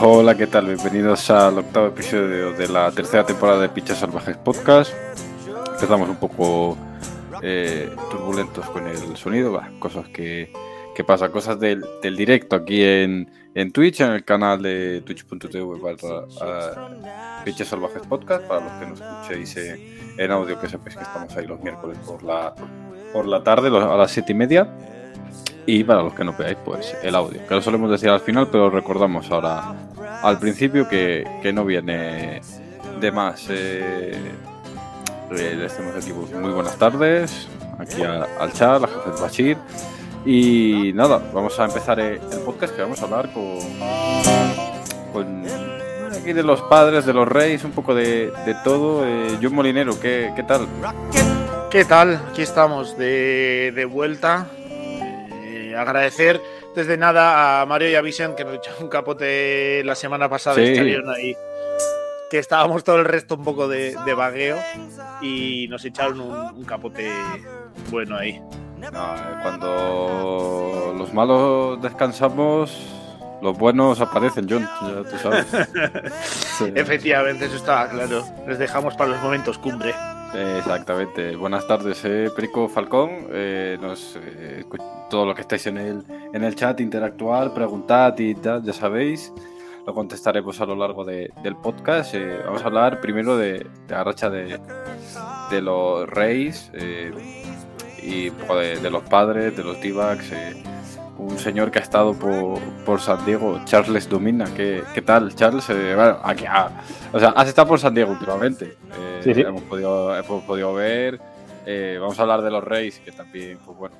Hola, ¿qué tal? Bienvenidos al octavo episodio de la tercera temporada de Pichas Salvajes Podcast. Empezamos un poco eh, turbulentos con el sonido, bah, cosas que, que pasan, cosas del, directo aquí en, Twitch, en el canal de twitch.tv barra uh, Pichas Salvajes Podcast, para los que nos escuchéis eh, en audio, que sepáis que estamos ahí los miércoles por la, por la tarde, a las siete y media. Y para los que no veáis, pues el audio, que lo solemos decir al final, pero recordamos ahora al principio que, que no viene de más. Eh, les decimos aquí pues, muy buenas tardes, aquí al chat, a José Bachir. Y nada, vamos a empezar eh, el podcast que vamos a hablar con, con aquí de los padres, de los reyes, un poco de, de todo. Eh, John Molinero, ¿qué, qué tal? ¿Qué tal? Aquí estamos de, de vuelta. Agradecer desde nada a Mario y a Vicent que nos echaron un capote la semana pasada Sí. y ahí. Que estábamos todo el resto un poco de, de vagueo y nos echaron un, un capote bueno ahí. Ah, cuando los malos descansamos, los buenos aparecen, John, ya tú sabes. Sí. Efectivamente, eso estaba claro. Les dejamos para los momentos cumbre. Exactamente. Buenas tardes, eh, Perico Falcón. Eh, nos, eh, todo lo que estáis en el, en el chat, interactuar, preguntad y tal, ya sabéis. Lo contestaremos a lo largo de- del podcast. Eh, vamos a hablar primero de, la racha de, de los reyes eh, y de, de los padres, de los D-backs. eh, un señor que ha estado por, por San Diego, Charles Domina. ¿Qué, qué tal, Charles? Bueno, aquí, ah, o sea, has estado por San Diego últimamente. Eh, Sí, sí. Hemos, podido, hemos podido ver. Eh, vamos a hablar de los Reyes, que también, pues bueno,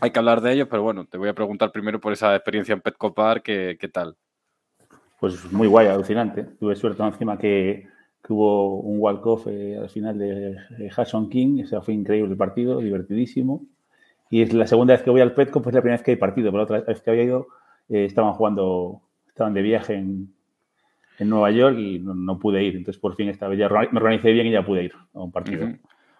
hay que hablar de ellos, pero bueno, te voy a preguntar primero por esa experiencia en Petco Park, ¿qué, qué tal? Pues muy guay, alucinante. Tuve suerte encima que, que hubo un walk-off eh, al final de eh, Hudson King. O sea, fue increíble el partido, divertidísimo. Y es la segunda vez que voy al Petco, pues es la primera vez que hay partido. Pero la otra vez que había ido, eh, estaban jugando, estaban de viaje en, en Nueva York y no, no pude ir. Entonces, por fin esta vez ya me organicé bien y ya pude ir a un partido.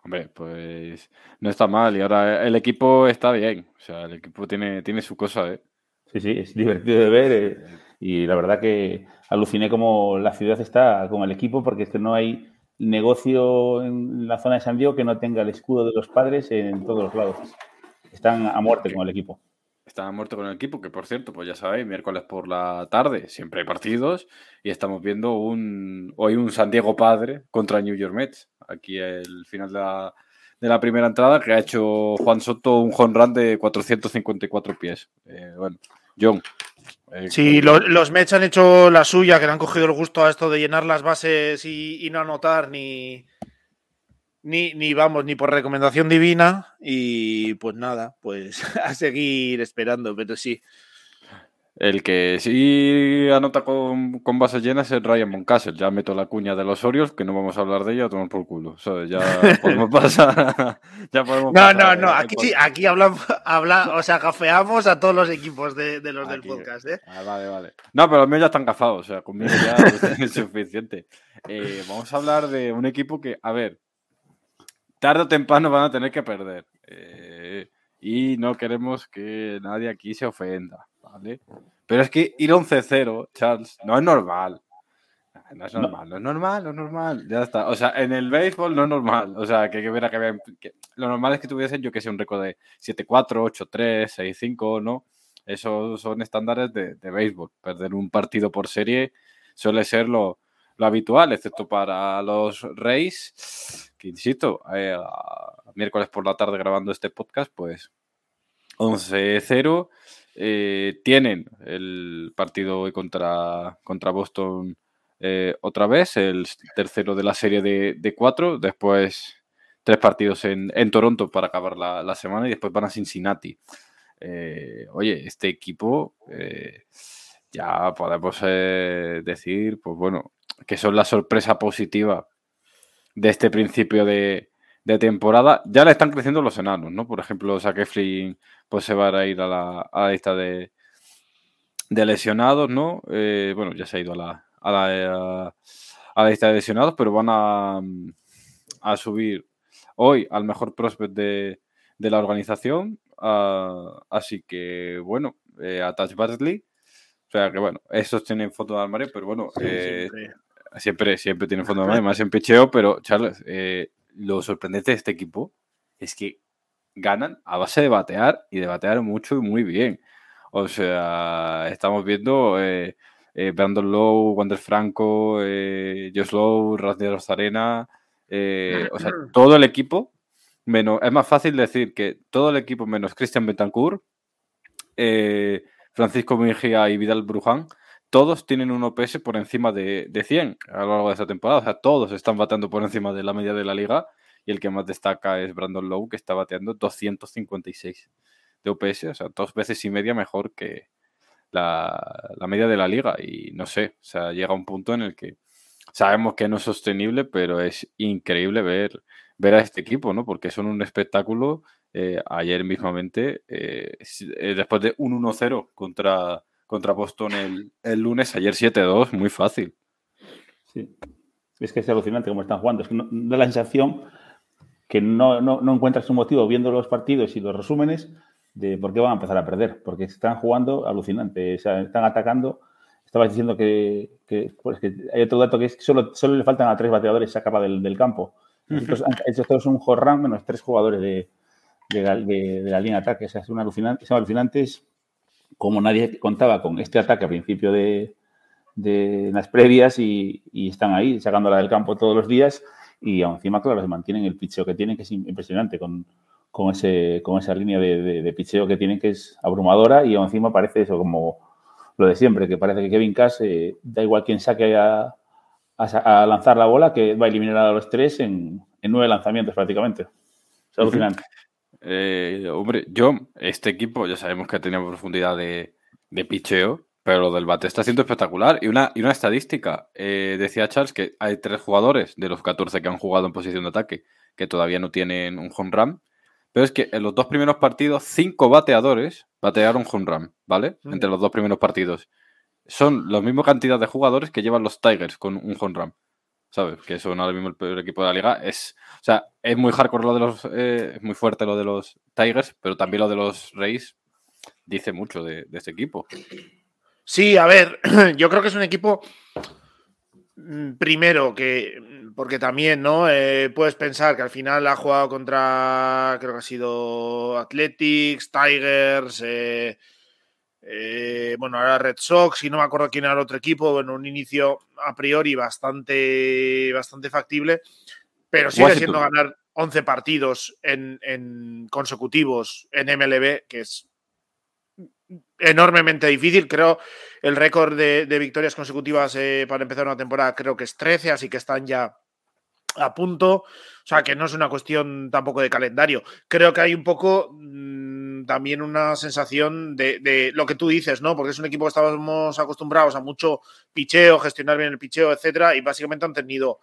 Hombre, pues no está mal y ahora el equipo está bien, o sea, el equipo tiene, tiene su cosa, ¿eh? Sí, sí, es divertido de ver eh, y la verdad que aluciné como la ciudad está con el equipo porque es que no hay negocio en la zona de San Diego que no tenga el escudo de los padres en todos los lados. Están a muerte con el equipo. Está muerto con el equipo, que por cierto, pues ya sabéis, miércoles por la tarde siempre hay partidos y estamos viendo un hoy un San Diego padre contra New York Mets. Aquí el final de la, de la primera entrada que ha hecho Juan Soto un home run de 454 pies. Eh, bueno, John. eh, Sí, lo- los Mets han hecho la suya, que le han cogido el gusto a esto de llenar las bases y, y no anotar ni, ni, ni, vamos, ni por recomendación divina. Y pues nada, pues a seguir esperando, pero sí. El que sí anota con, con bases llenas es Ryan Moncastle. Ya meto la cuña de los Orioles, que no vamos a hablar de ella, a tomar por culo. ¿sabes? Ya podemos pasar. ya podemos No, pasar, no, no, eh, aquí sí, aquí hablamos, habla, o sea, cafeamos a todos los equipos de, de los del podcast, ¿eh? Ah, vale, vale. No, pero los míos ya están gafados, o sea, conmigo ya es suficiente. Eh, vamos a hablar de un equipo que, a ver, tarde o temprano van a tener que perder. Eh, y no queremos que nadie aquí se ofenda, ¿vale? Pero es que ir 11-0, Charles, no es normal. No es No. normal, no es normal, no es normal. Ya está. O sea, en el béisbol no es normal. O sea, que, que, que, haber- que- Lo normal es que tuviesen, yo que sé, un récord de 7-4, 8-3, 6-5, ¿no? Esos son estándares de, de béisbol. Perder un partido por serie suele ser lo, lo habitual, excepto para los Reyes, que insisto, eh, miércoles por la tarde grabando este podcast, pues 11-0. eh, tienen el partido hoy contra, contra Boston eh, otra vez, el tercero de la serie de, cuatro, después tres partidos en, en Toronto para acabar la, la semana y después van a Cincinnati. Oye, este equipo ya podemos decir, pues bueno, que son la sorpresa positiva de este principio de, temporada, ya le están creciendo los enanos, ¿no? Por ejemplo, Sackeflin pues se va a ir a la, lista de, de lesionados, ¿no? Eh, bueno, ya se ha ido a la, a la, a la lista de lesionados, pero van a, a subir hoy al mejor prospect de, de la organización. Ah, así que, bueno, eh, a Touch Bartley. O sea que, bueno, esos tienen foto de armario, pero bueno, eh, siempre. siempre. tienen foto de más en picheo. Pero, Charles, eh, lo sorprendente de este equipo es que ganan a base de batear y de batear mucho y muy bien. O sea, estamos viendo Brandon Lowe, Wander Franco, Josh Lowe, Rosarena. o sea, todo el equipo menos, es más fácil decir que todo el equipo menos Christian Betancourt, eh, Francisco Mejía y Vidal Bruján, todos tienen un OPS por encima de, 100 a lo largo de esta temporada. O sea, todos están bateando por encima de la media de la liga y el que más destaca es Brandon Lowe, que está bateando 256 de OPS, o sea, dos veces y media mejor que la, la media de la liga. Y no sé, o sea, llega un punto en el que sabemos que no es sostenible, pero es increíble ver ver a este equipo, ¿no? Porque son un espectáculo. Eh, ayer mismamente, eh, eh, después de un 1-0 contra, contra Boston el, el lunes, ayer 7-2, muy fácil. Sí. Es que es alucinante cómo están jugando. Es que da la sensación que no, no, no, encuentras un motivo viendo los partidos y los resúmenes de por qué van a empezar a perder. Porque están jugando alucinante. O sea, están atacando. Estabas diciendo que, que, pues que, hay otro dato que es que solo, solo le faltan a tres bateadores se acaba del, del campo. Estos todos son un jorrán menos tres jugadores de, de, la línea de ataque. O sea, alucinantes, son alucinantes como nadie contaba con este ataque a principio de, las previas y, están ahí sacándola del campo todos los días y encima, claro, se mantienen el picheo que tienen, que es impresionante con, con, ese, con esa línea de, de, picheo que tienen, que es abrumadora y encima parece eso como lo de siempre, que parece que Kevin Cass, eh, da igual quién saque a, a, lanzar la bola, que va a eliminar a los tres en, nueve lanzamientos prácticamente. Es alucinante. Eh, hombre, yo, este equipo ya sabemos que tenía profundidad de, de picheo, pero lo del bate está siendo espectacular. Y una, y una estadística, eh, decía Charles que hay tres jugadores de los 14 que han jugado en posición de ataque que todavía no tienen un home run. Pero es que en los dos primeros partidos, cinco bateadores batearon home run, ¿vale? Mm. Entre los dos primeros partidos son la misma cantidad de jugadores que llevan los Tigers con un home run. ¿Sabes? Que son ahora mismo el peor equipo de la liga. Es, o sea, es muy hardcore lo de los. Eh, es muy fuerte lo de los Tigers, pero también lo de los Rays dice mucho de, este equipo. Sí, a ver, yo creo que es un equipo. Mm, primero, que. Porque también, ¿no? Eh, puedes pensar que al final ha jugado contra. Creo que ha sido Athletics, Tigers. Eh, eh, bueno, ahora Red Sox y no me acuerdo quién era el otro equipo, bueno, un inicio a priori bastante, bastante factible, pero sigue siendo ganar 11 partidos en, consecutivos en MLB, que es enormemente difícil. Creo el récord de, victorias consecutivas eh, para empezar una temporada creo que es 13, así que están ya a punto. O sea, que no es una cuestión tampoco de calendario. Creo que hay un poco mm, también una sensación de, lo que tú dices, ¿no? Porque es un equipo que estábamos acostumbrados a mucho picheo, gestionar bien el picheo, etcétera, y básicamente han tenido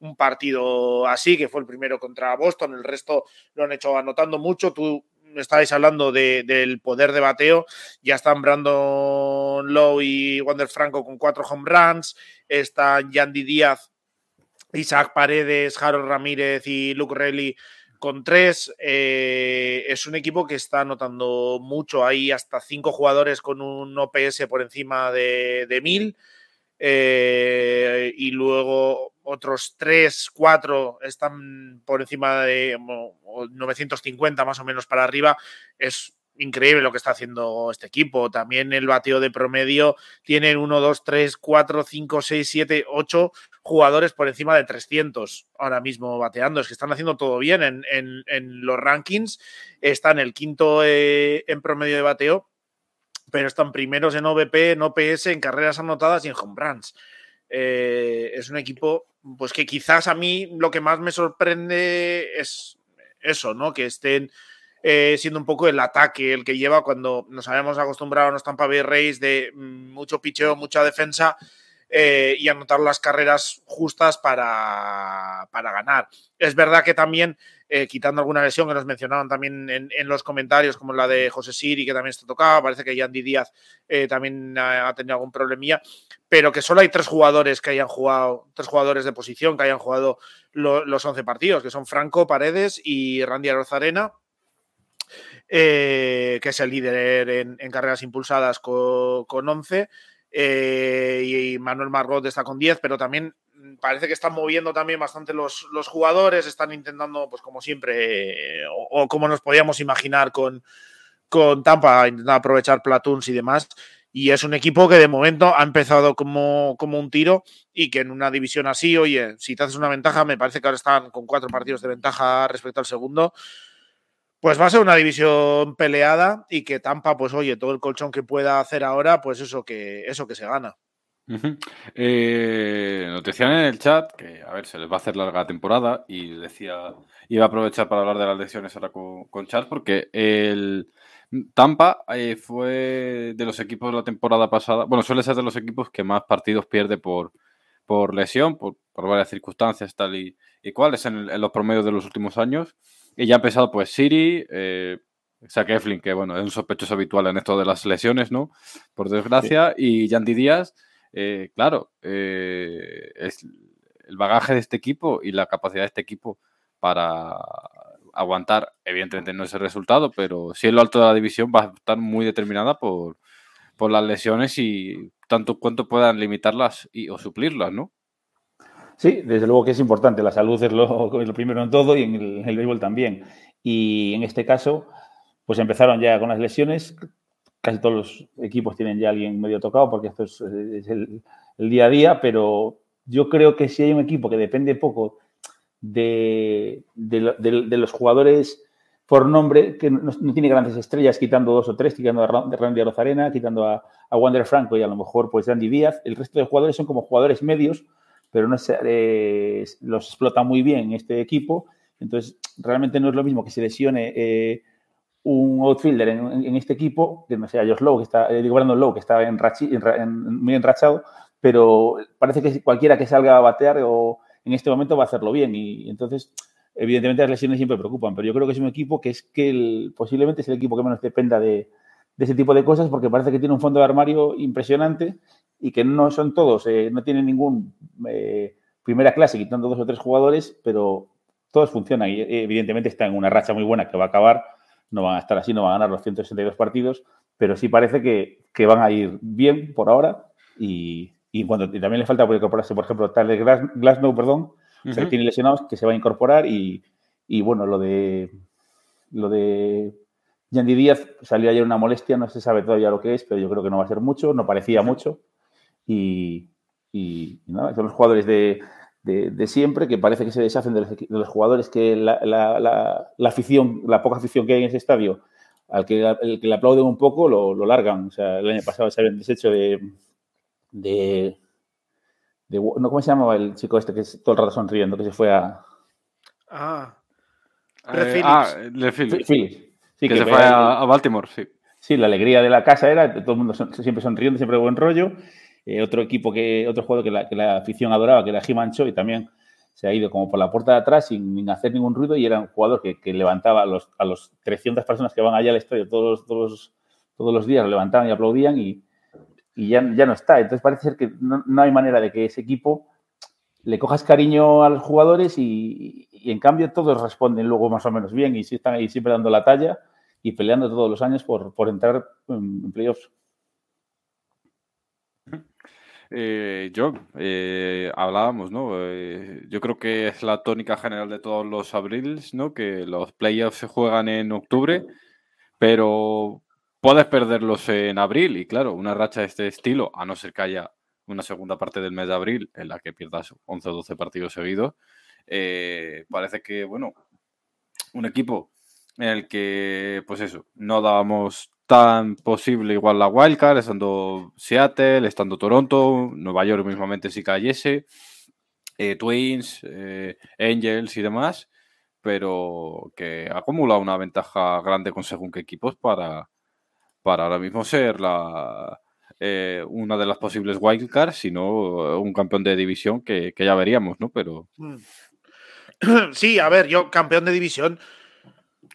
un partido así, que fue el primero contra Boston, el resto lo han hecho anotando mucho. Tú estabais hablando del poder de bateo, ya están Brandon Lowe y Wander Franco con cuatro home runs, están Yandy Díaz Isaac Paredes, Harold Ramírez y Luke Relly con tres. Eh, es un equipo que está anotando mucho. Hay hasta cinco jugadores con un OPS por encima de, de mil. Eh, y luego otros tres, cuatro están por encima de 950 más o menos para arriba. Es increíble lo que está haciendo este equipo. También el bateo de promedio tienen 1, 2, 3, 4, 5, 6, 7, 8 jugadores por encima de 300 ahora mismo bateando. Es que están haciendo todo bien en, los rankings. Están el quinto eh, en promedio de bateo, pero están primeros en OVP, en OPS, en carreras anotadas y en home runs. Eh, es un equipo pues que quizás a mí lo que más me sorprende es eso, ¿no? Que estén eh, siendo un poco el ataque el que lleva cuando nos habíamos acostumbrado a los Tampa Bay Rays de mm, mucho picheo, mucha defensa. Eh, y anotar las carreras justas para, para ganar. Es verdad que también, eh, quitando alguna lesión que nos mencionaban también en, los comentarios, como la de José Siri, que también está tocaba, parece que Yandy Díaz eh, también ha, tenido algún problemilla, pero que solo hay tres jugadores que hayan jugado, tres jugadores de posición que hayan jugado los 11 partidos, que son Franco Paredes y Randy Arozarena eh, que es el líder en, carreras impulsadas con, 11, eh, y Manuel Margot está con 10, pero también parece que están moviendo también bastante los, jugadores, están intentando, pues como siempre, o, como nos podíamos imaginar con, con Tampa, intentando aprovechar platoons y demás. Y es un equipo que de momento ha empezado como, como, un tiro y que en una división así, oye, si te haces una ventaja, me parece que ahora están con cuatro partidos de ventaja respecto al segundo. Pues va a ser una división peleada y que Tampa, pues oye, todo el colchón que pueda hacer ahora, pues eso que, eso que se gana. Eh, nos decían en el chat que, a ver, se les va a hacer larga temporada y decía, iba a aprovechar para hablar de las lesiones ahora con, con chat porque el Tampa eh, fue de los equipos de la temporada pasada, bueno, suele ser de los equipos que más partidos pierde por, por lesión, por, varias circunstancias tal y, y en, en los promedios de los últimos años. Y ya ha empezado, pues, Siri, eh, Zach Eflin, que bueno, es un sospechoso habitual en esto de las lesiones, ¿no? Por desgracia. Y Yandy Díaz, eh, claro, eh, es el bagaje de este equipo y la capacidad de este equipo para aguantar, evidentemente no es el resultado, pero sí en lo alto de la división va a estar muy determinada por, por las lesiones y tanto cuanto puedan limitarlas y, o suplirlas, ¿no? Sí, desde luego que es importante. La salud es lo, primero en todo y en el, béisbol también. Y en este caso, pues empezaron ya con las lesiones. Casi todos los equipos tienen ya alguien medio tocado porque esto es, el, día a día, pero yo creo que si hay un equipo que depende poco de, los jugadores por nombre, que no, tiene grandes estrellas, quitando dos o tres, quitando a Randy Arozarena, quitando a, a Wander Franco y a lo mejor pues Andy Díaz, el resto de jugadores son como jugadores medios pero no se, eh, los explota muy bien este equipo. Entonces, realmente no es lo mismo que se lesione eh, un outfielder en, este equipo, que no sea Josh Lowe, que está, eh, digo Brandon Lowe, que está en, muy enrachado, pero parece que cualquiera que salga a batear o en este momento va a hacerlo bien. Y, entonces, evidentemente las lesiones siempre preocupan, pero yo creo que es un equipo que es que posiblemente es el equipo que menos dependa de, de ese tipo de cosas porque parece que tiene un fondo de armario impresionante y que no son todos, eh, no tienen ningún eh, primera clase, quitando dos o tres jugadores, pero todos funcionan y evidentemente están en una racha muy buena que va a acabar, no van a estar así, no van a ganar los 162 partidos, pero sí parece que, que van a ir bien por ahora y, y, cuando, también le falta por incorporarse, por ejemplo, Tyler Glasnow, perdón, que tiene lesionados, que se va a incorporar y, y bueno, lo de lo de Yandy Díaz salió ayer una molestia, no se sabe todavía lo que es, pero yo creo que no va a ser mucho, no parecía mucho. Y, nada, son los jugadores de, siempre que parece que se deshacen de los, jugadores que la, afición, la poca afición que hay en ese estadio, al que, el que le aplauden un poco, lo, largan. O sea, el año pasado se habían deshecho de, de, no, ¿Cómo se llamaba el chico este que todo el rato sonriendo, que se fue a. Ah, eh, ah Phillips. Sí, que, se fue a, Baltimore, sí. Sí, la alegría de la casa era todo el mundo siempre sonriendo, siempre buen rollo. Eh, otro equipo que, otro jugador que la, afición adoraba, que era Jimancho, y también se ha ido como por la puerta de atrás sin, hacer ningún ruido y era un jugador que, levantaba a los, a los 300 personas que van allá al estadio todos, todos, todos los días, lo levantaban y aplaudían y, ya, ya no está. Entonces parece ser que no, hay manera de que ese equipo le cojas cariño a los jugadores y, en cambio todos responden luego más o menos bien y sí están ahí siempre dando la talla y peleando todos los años por, por entrar en playoffs. Eh, yo, eh, hablábamos, ¿no? Eh, yo creo que es la tónica general de todos los abriles, ¿no? Que los playoffs se juegan en octubre, pero puedes perderlos en abril y claro, una racha de este estilo, a no ser que haya una segunda parte del mes de abril en la que pierdas 11 o 12 partidos seguidos, parece que, bueno, un equipo en el que, pues eso, no dábamos tan posible igual la wildcard, estando Seattle, estando Toronto, Nueva York mismamente si cayese, eh, Twins, eh, Angels y demás, pero que ha acumulado una ventaja grande con según qué equipos para, para ahora mismo ser la, eh, una de las posibles wildcards, sino un campeón de división que, ya veríamos, ¿no? Pero. Mm. Sí, a ver, yo campeón de división.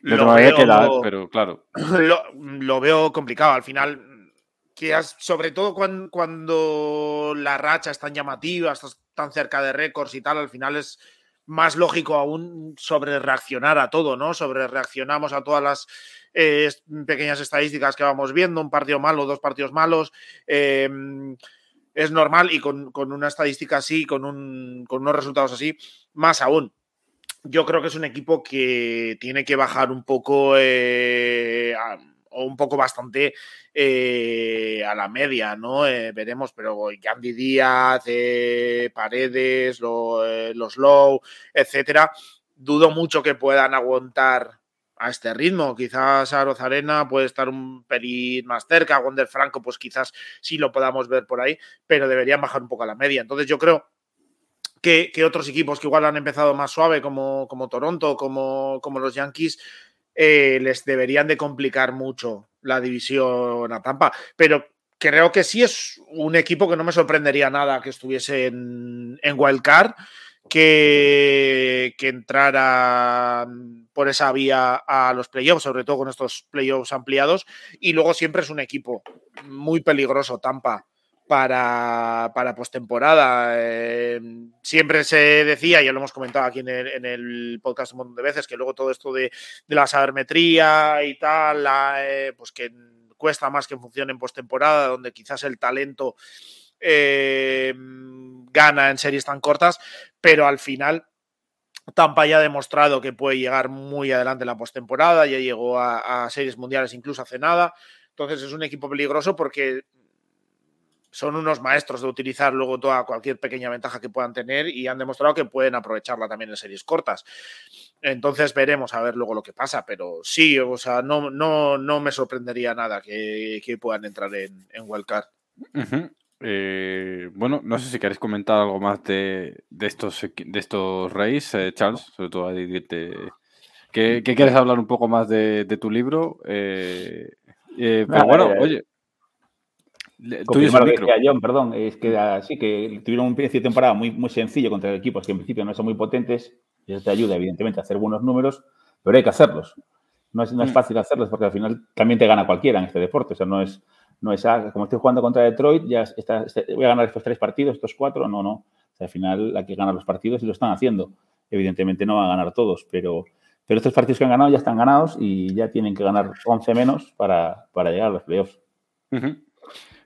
Lo veo, pero claro. Lo, veo complicado. Al final, que sobre todo cuando, cuando la racha es tan llamativa, estás tan cerca de récords y tal, al final es más lógico aún sobre reaccionar a todo, ¿no? Sobre reaccionamos a todas las eh, pequeñas estadísticas que vamos viendo, un partido malo, dos partidos malos. Em, es normal y con, una estadística así, con, un, con unos resultados así, más aún yo creo que es un equipo que tiene que bajar un poco eh, o un poco bastante eh, a la media, ¿no? Eh, veremos, pero Gandhi Díaz, Paredes, los Low, etcétera, dudo mucho que puedan aguantar a este ritmo. Quizás a Arena puede estar un pelín más cerca, Wonder Franco, pues quizás sí lo podamos ver por ahí, pero deberían bajar un poco a la media. Entonces yo creo que, otros equipos que igual han empezado más suave, como, como Toronto, como, como los Yankees, eh, les deberían de complicar mucho la división a Tampa. Pero creo que sí es un equipo que no me sorprendería nada que estuviese en, en Wildcard, que, que entrara por esa vía a los playoffs, sobre todo con estos playoffs ampliados. Y luego siempre es un equipo muy peligroso, Tampa para, para postemporada. Eh, siempre se decía, ya lo hemos comentado aquí en el, podcast un montón de veces, que luego todo esto de, la sabermetría y tal, eh, pues que cuesta más que funcione en postemporada, donde quizás el talento eh, gana en series tan cortas, pero al final Tampa ya ha demostrado que puede llegar muy adelante en la postemporada, ya llegó a series mundiales incluso hace nada. Entonces es un equipo peligroso porque son unos maestros de utilizar luego toda cualquier pequeña ventaja que puedan tener y han demostrado que pueden aprovecharla también en series cortas. Entonces veremos a ver luego lo que pasa, pero sí, o sea, no, no, no me sorprendería nada que, puedan entrar en, en Wildcard. Eh, bueno, no sé si queréis comentar algo más de, estos de estos Reyes, eh, Charles, sobre todo a ¿Qué, quieres hablar un poco más de, tu libro? Eh, pero bueno, oye, Confirmar lo que decía John, perdón, es que así que tuvieron un principio de temporada muy, muy sencillo contra equipos que en principio no son muy potentes, y eso te ayuda, evidentemente, a hacer buenos números, pero hay que hacerlos. No es, no es mm. fácil hacerlos porque al final también te gana cualquiera en este deporte. O sea, no es, no es ah, como estoy jugando contra Detroit, ya está, este, voy a ganar estos tres partidos, estos cuatro. No, no. O sea, al final hay que ganar los partidos y lo están haciendo. Evidentemente no van a ganar todos, pero, pero estos partidos que han ganado ya están ganados y ya tienen que ganar 11 menos para, para llegar a los playoffs.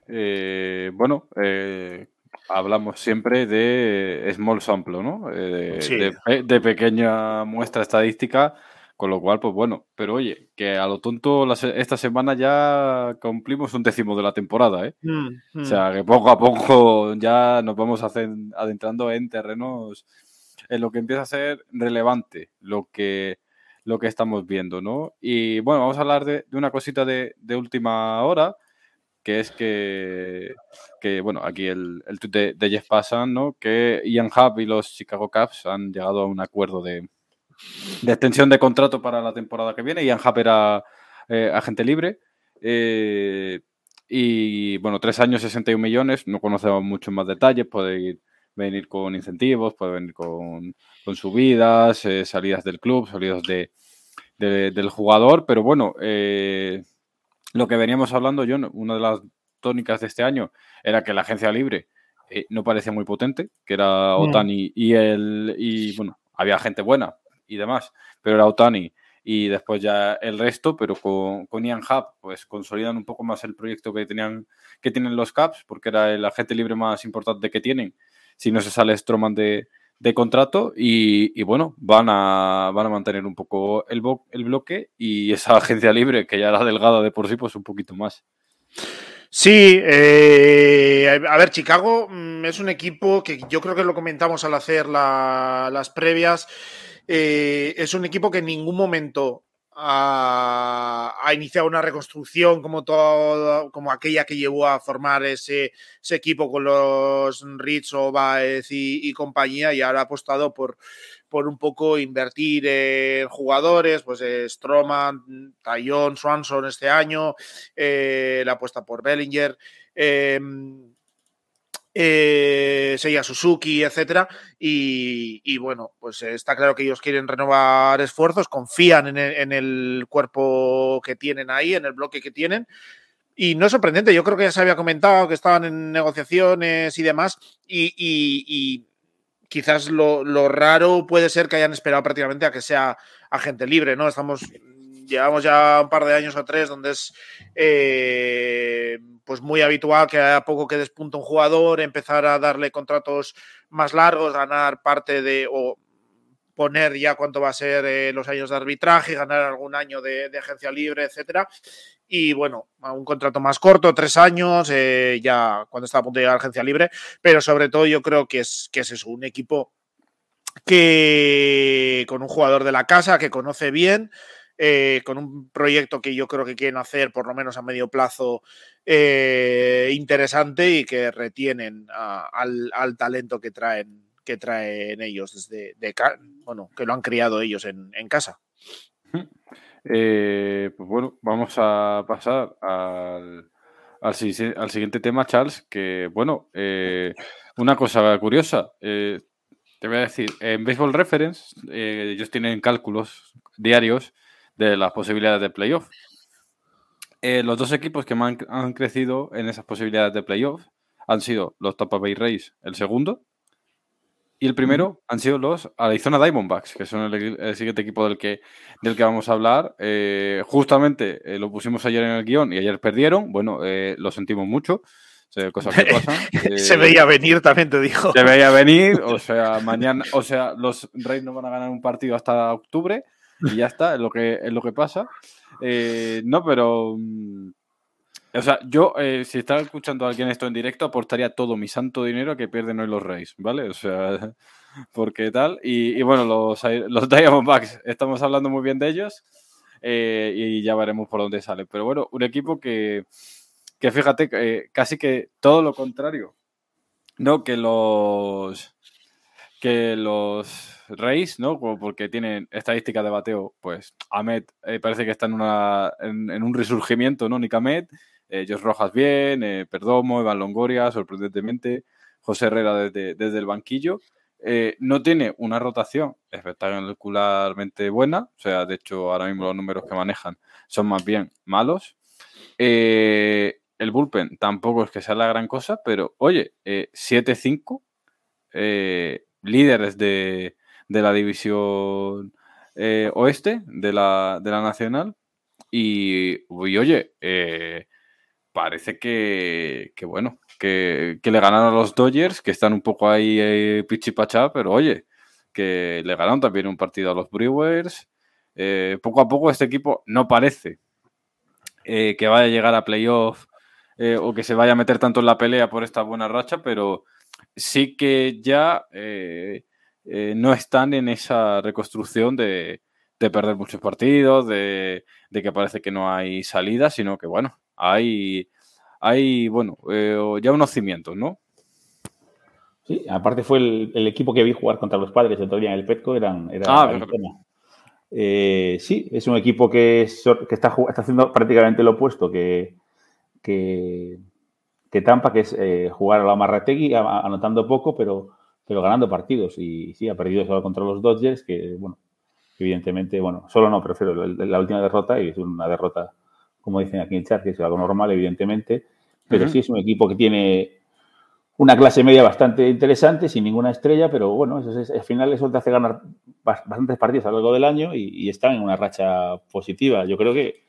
Eh, bueno, eh, hablamos siempre de small sample, ¿no? Eh, de, pequeña muestra estadística, con lo cual, pues bueno, pero oye, que a lo tonto esta semana ya cumplimos un décimo de la temporada, ¿eh? Mm, o mm. sea, que poco a poco ya nos vamos adentrando en terrenos en lo que empieza a ser relevante, lo que lo que estamos viendo, ¿no? Y bueno, vamos a hablar de, una cosita de, de última hora, que es que, que bueno, aquí el, el de, Jeff Passan, ¿no? Que Ian Hub y los Chicago Cubs han llegado a un acuerdo de, de extensión de contrato para la temporada que viene. Ian Hub era eh, agente libre. Eh, y bueno, tres años, 61 millones. No conocemos mucho más detalles. Puede venir con incentivos, puede venir con, con subidas, eh, salidas del club, salidas de, del jugador. Pero bueno, lo que veníamos hablando, John, una de las tónicas de este año era que la agencia libre eh, no parecía muy potente, que era mm. Otani y el. Y bueno, había gente buena y demás, pero era Otani y después ya el resto, pero con, con Ian Hub, pues consolidan un poco más el proyecto que tenían que tienen los Caps, porque era el agente libre más importante que tienen. Si no se sale Stroman de, de contrato y, bueno, van a, van a mantener un poco el, el bloque y esa agencia libre que ya era delgada de por sí, pues un poquito más. Sí, eh, a ver, Chicago mm, es un equipo que yo creo que lo comentamos al hacer las previas. Eh, es un equipo que en ningún momento ha, iniciado una reconstrucción como, todo, como aquella que llevó a formar ese, equipo con los Ritz, Baez y, compañía y ahora ha apostado por, por un poco invertir en jugadores, pues eh, Stroman, Tayon, Swanson este año, eh, la apuesta por Bellinger. Em, eh, Seiya Suzuki, etcétera. Y, bueno, pues está claro que ellos quieren renovar esfuerzos, confían en el, cuerpo que tienen ahí, en el bloque que tienen. Y no es sorprendente, yo creo que ya se había comentado que estaban en negociaciones y demás. Y, quizás lo, lo, raro puede ser que hayan esperado prácticamente a que sea agente libre, ¿no? Estamos llevamos ya un par de años o tres donde es eh, pues muy habitual que a poco que despunta un jugador empezar a darle contratos más largos, ganar parte de o poner ya cuánto va a ser eh, los años de arbitraje, ganar algún año de, agencia libre, etcétera. Y bueno, un contrato más corto, tres años, eh, ya cuando está a punto de llegar a agencia libre, pero sobre todo yo creo que es, que es eso, un equipo que con un jugador de la casa que conoce bien, eh, con un proyecto que yo creo que quieren hacer por lo menos a medio plazo eh, interesante y que retienen al, talento que traen, que traen ellos desde de, bueno, que lo han criado ellos en, casa. Eh, pues bueno, vamos a pasar al, al, siguiente tema, Charles, que bueno, una cosa curiosa, te voy a decir, en Baseball Reference ellos tienen cálculos diarios de las posibilidades de playoff. Eh, los dos equipos que más han, crecido en esas posibilidades de playoff han sido los Tampa Bay Rays, el segundo, y el primero han sido los Arizona Diamondbacks, que son el, siguiente equipo del que, del que vamos a hablar. Eh, justamente eh, lo pusimos ayer en el guion y ayer perdieron. Bueno, lo sentimos mucho. Cosas que pasan. se veía venir, también te dijo. Se veía venir, o sea, mañana, o sea, los Rays no van a ganar un partido hasta octubre y ya está, es lo que, es lo que pasa. Eh, no, pero. Mm, o sea, yo, eh, si está escuchando a alguien esto en directo, aportaría todo mi santo dinero a que pierden hoy los Reyes, ¿vale? O sea, porque tal. Y, bueno, los, los Diamondbacks, estamos hablando muy bien de ellos eh, y ya veremos por dónde sale. Pero bueno, un equipo que, que fíjate, casi que todo lo contrario, ¿no? Que los. Que los Reis, ¿no? Porque tienen estadística de bateo, pues Ahmed eh, parece que está en, una, en, un resurgimiento, ¿no? Nick Ahmed, eh, Rojas bien, eh, Perdomo, Iván Longoria, sorprendentemente, José Herrera desde, desde el banquillo. Eh, no tiene una rotación espectacularmente buena, o sea, de hecho, ahora mismo los números que manejan son más bien malos. el bullpen tampoco es que sea la gran cosa, pero oye, 7-5, líderes de, de la división eh, oeste de la, de la nacional. Y, oye, eh, parece que, bueno, que, le ganaron a los Dodgers, que están un poco ahí eh, pichipachá, pero oye, que le ganaron también un partido a los Brewers. poco a poco este equipo no parece que vaya a llegar a playoff o que se vaya a meter tanto en la pelea por esta buena racha, pero sí que ya eh, no están en esa reconstrucción de, perder muchos partidos, de, que parece que no hay salida, sino que, bueno, hay, hay bueno, eh, ya unos cimientos, ¿no? Sí, aparte fue el, equipo que vi jugar contra los padres el otro día en el Petco, eran, era ah, eh, sí, es un equipo que, está, está, haciendo prácticamente lo opuesto que, que, Tampa, que es jugar a la Marrategui, anotando poco, pero pero ganando partidos. Y sí, ha perdido solo contra los Dodgers, que, bueno, evidentemente, bueno, solo no, prefiero la, última derrota, y es una derrota, como dicen aquí en el chat, que es algo normal, evidentemente, pero sí es un equipo que tiene una clase media bastante interesante, sin ninguna estrella, pero bueno, eso es, al final eso te hace ganar bastantes partidos a lo largo del año y, están en una racha positiva. Yo creo que,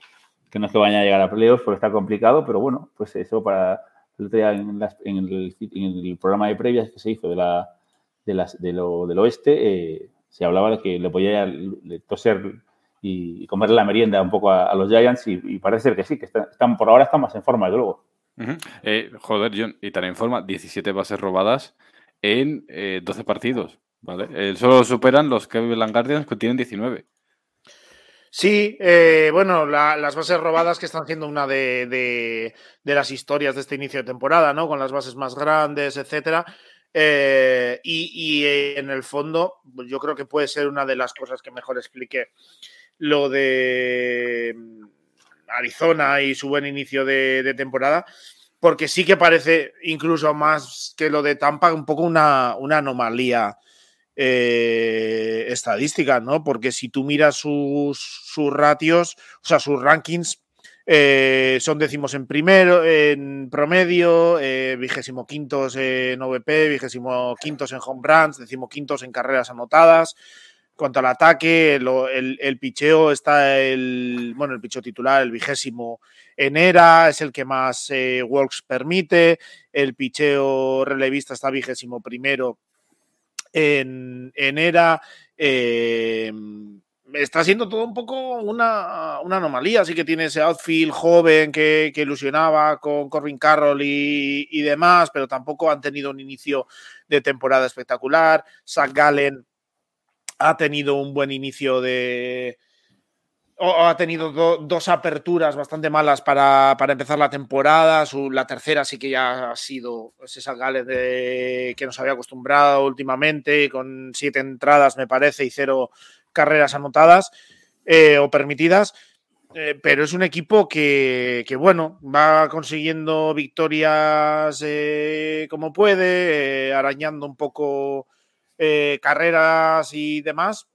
que no es que vayan a llegar a playoffs porque está complicado, pero bueno, pues eso para en, el, en el programa de previas que se hizo de la, de las, de lo, del oeste, eh, se hablaba de que le podía toser y, comer la merienda un poco a, los Giants y, parece ser que sí, que están, por ahora están más en forma, de luego. Eh, joder, John, y tan en forma, 17 bases robadas en 12 eh, partidos, ¿vale? solo superan los Cleveland Guardians que tienen 19. Sí, bueno, las bases robadas que están siendo una de, de, de, las historias de este inicio de temporada, ¿no? Con las bases más grandes, etcétera. Eh, y, en el fondo, pues yo creo que puede ser una de las cosas que mejor explique lo de mm, Arizona y su buen inicio de, temporada, porque sí que parece incluso más que lo de Tampa un poco una, una anomalía eh, estadística, ¿no? Porque si tú miras sus, sus ratios, o sea, sus rankings, eh, son décimos en primero, en promedio, eh, vigésimo quintos en OVP, vigésimo quintos en home runs, decimo quintos en carreras anotadas. Cuanto al ataque, el, el, picheo está el, bueno, el picheo titular, el vigésimo en era, es el que más eh, walks permite. El picheo relevista está vigésimo primero en, era. Eh, está siendo todo un poco una, anomalía. Así que tiene ese outfield joven que, ilusionaba con Corbin Carroll y, demás, pero tampoco han tenido un inicio de temporada espectacular. Zach Gallen ha tenido un buen inicio de. Ha tenido dos aperturas bastante malas para, empezar la temporada. la tercera sí que ya ha sido Zach Gallen de, que nos había acostumbrado últimamente, con siete entradas, me parece, y cero carreras anotadas eh, o permitidas. Eh, pero es un equipo que, bueno, va consiguiendo victorias eh, como puede, arañando un poco carreras y demás.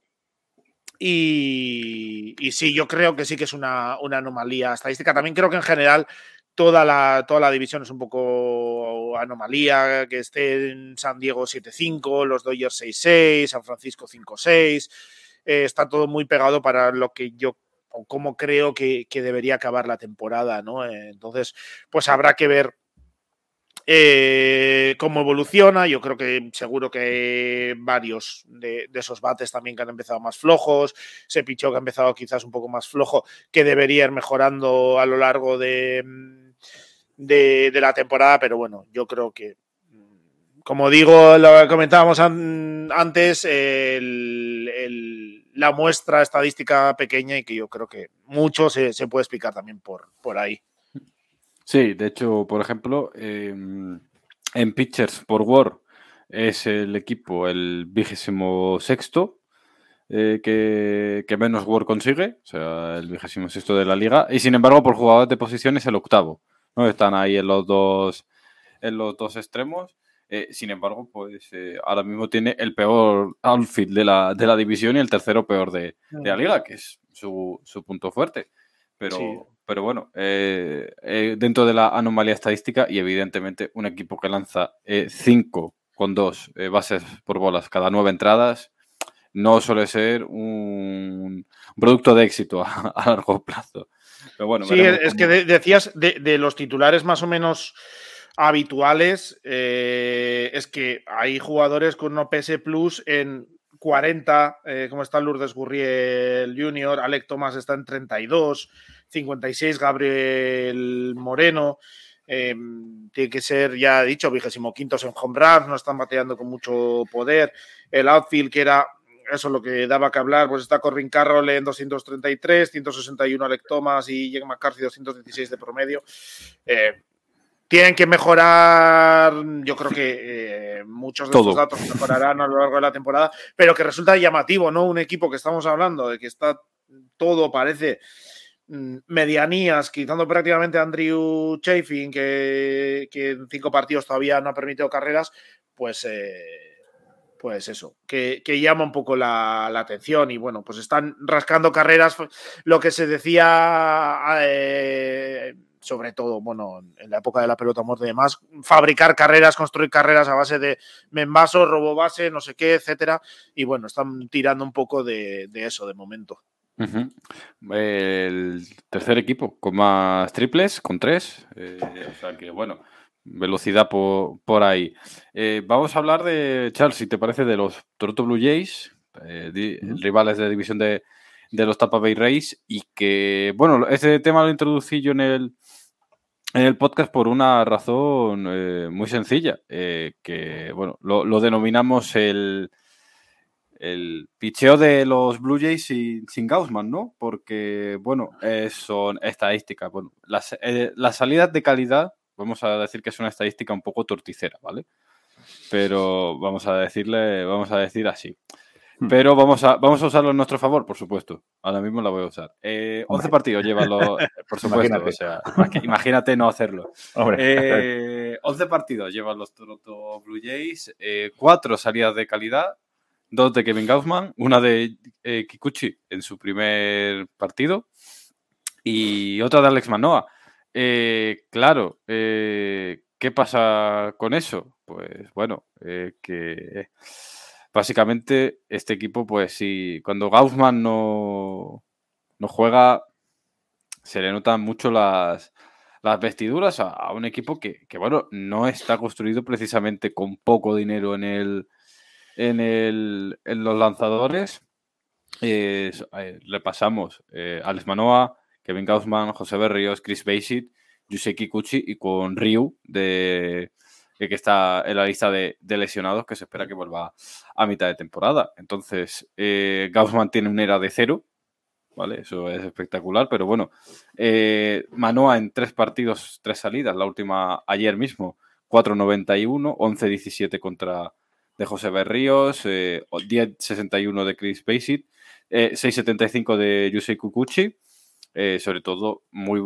Y, sí, yo creo que sí que es una, anomalía estadística. También creo que en general toda la, división es un poco anomalía, que esté en San Diego 7-5, los Dodgers 6-6, San Francisco 5-6. Eh, está todo muy pegado para lo que yo o como creo que, debería acabar la temporada, ¿no? Eh, entonces, pues habrá que ver eh, cómo evoluciona. Yo creo que seguro que varios de, esos bates también que han empezado más flojos, ese pichó que ha empezado quizás un poco más flojo, que debería ir mejorando a lo largo de, de, la temporada, pero bueno, yo creo que como digo, lo comentábamos antes, la muestra estadística pequeña y que yo creo que mucho se, puede explicar también por ahí. Sí, de hecho, por ejemplo, em, en Pitchers por War es el equipo el vigésimo sexto eh, que, menos War consigue, o sea, el vigésimo sexto de la liga, y sin embargo por jugadores de posición es el octavo. ¿no? Están ahí en los dos, en los dos extremos. Eh, sin embargo, pues eh, ahora mismo tiene el peor outfit de la, de la división y el tercero peor de, la mm. liga, que es su, punto fuerte. Pero, pero bueno, eh, dentro de la anomalía estadística y evidentemente un equipo que lanza 5 con 2 bases por bolas cada nueve entradas, no suele ser un, producto de éxito a, largo plazo. Pero bueno, sí, es que decías de, de, los titulares más o menos habituales eh, es que hay jugadores con un OPS Plus en 40, eh, como está Lourdes Gurriel Jr., Alec Thomas está en 32, 56 Gabriel Moreno. Eh, tiene que ser, ya he dicho, vigésimo quintos en home runs, no están bateando con mucho poder. El outfield, que era eso lo que daba que hablar, pues está Corbin Carroll en 233, 161 Alec Thomas y Jake McCarthy 216 de promedio tienen que mejorar, yo creo que eh, muchos de estos datos mejorarán a lo largo de la temporada, pero que resulta llamativo, ¿no? Un equipo que estamos hablando de que está todo, parece, medianías, quitando prácticamente a Andrew Chafin, que, en cinco partidos todavía no ha permitido carreras, pues, eh, pues eso, que, llama un poco la, atención y bueno, pues están rascando carreras, lo que se decía... Eh, sobre todo, bueno, en la época de la pelota muerta y demás, fabricar carreras, construir carreras a base de membaso, robo base, no sé qué, etcétera. Y bueno, están tirando un poco de, eso de momento. El tercer equipo con más triples, con tres. Eh, o sea que, bueno, velocidad por, ahí. Eh, vamos a hablar de, Charles, si te parece, de los Toronto Blue Jays, eh, rivales de división de, de los Tampa Bay Rays, y que, bueno, ese tema lo introducí yo en el, en el podcast por una razón muy sencilla, que bueno, lo, denominamos el, el picheo de los Blue Jays sin, sin Gaussman, ¿no? Porque, bueno, son estadísticas. Bueno, las, eh, las, salidas de calidad, vamos a decir que es una estadística un poco torticera, ¿vale? pero vamos a decirle, vamos a decir así. Hmm. Pero vamos a, vamos a usarlo en nuestro favor, por supuesto. Ahora mismo la voy a usar. 11 eh, partidos lleva por supuesto. imagínate. O sea, imagínate no hacerlo. 11 eh, partidos llevan los Toronto Blue Jays, eh, cuatro salidas de calidad, dos de Kevin Gaussman, una de Kikuchi en su primer partido y otra de Alex Manoa. claro, ¿qué pasa con eso? Pues bueno, que básicamente este equipo, pues sí, cuando Gaussman no, no juega, se le notan mucho las, las vestiduras a, un equipo que, bueno, no está construido precisamente con poco dinero en el en, el, en los lanzadores. Eh, le pasamos eh, Alex Manoa, Kevin Gaussman, José Berrios, Chris Basit, Yusei Kikuchi y con Ryu de, que está en la lista de, lesionados que se espera que vuelva a mitad de temporada. Entonces, eh, tiene un era de cero, ¿vale? Eso es espectacular, pero bueno, eh, Manoa en tres partidos, tres salidas, la última ayer mismo, 4.91, 11-17 contra de José Berríos, 10-61 eh, de Chris Basit, 6.75 de Yusei Kukuchi, sobre todo muy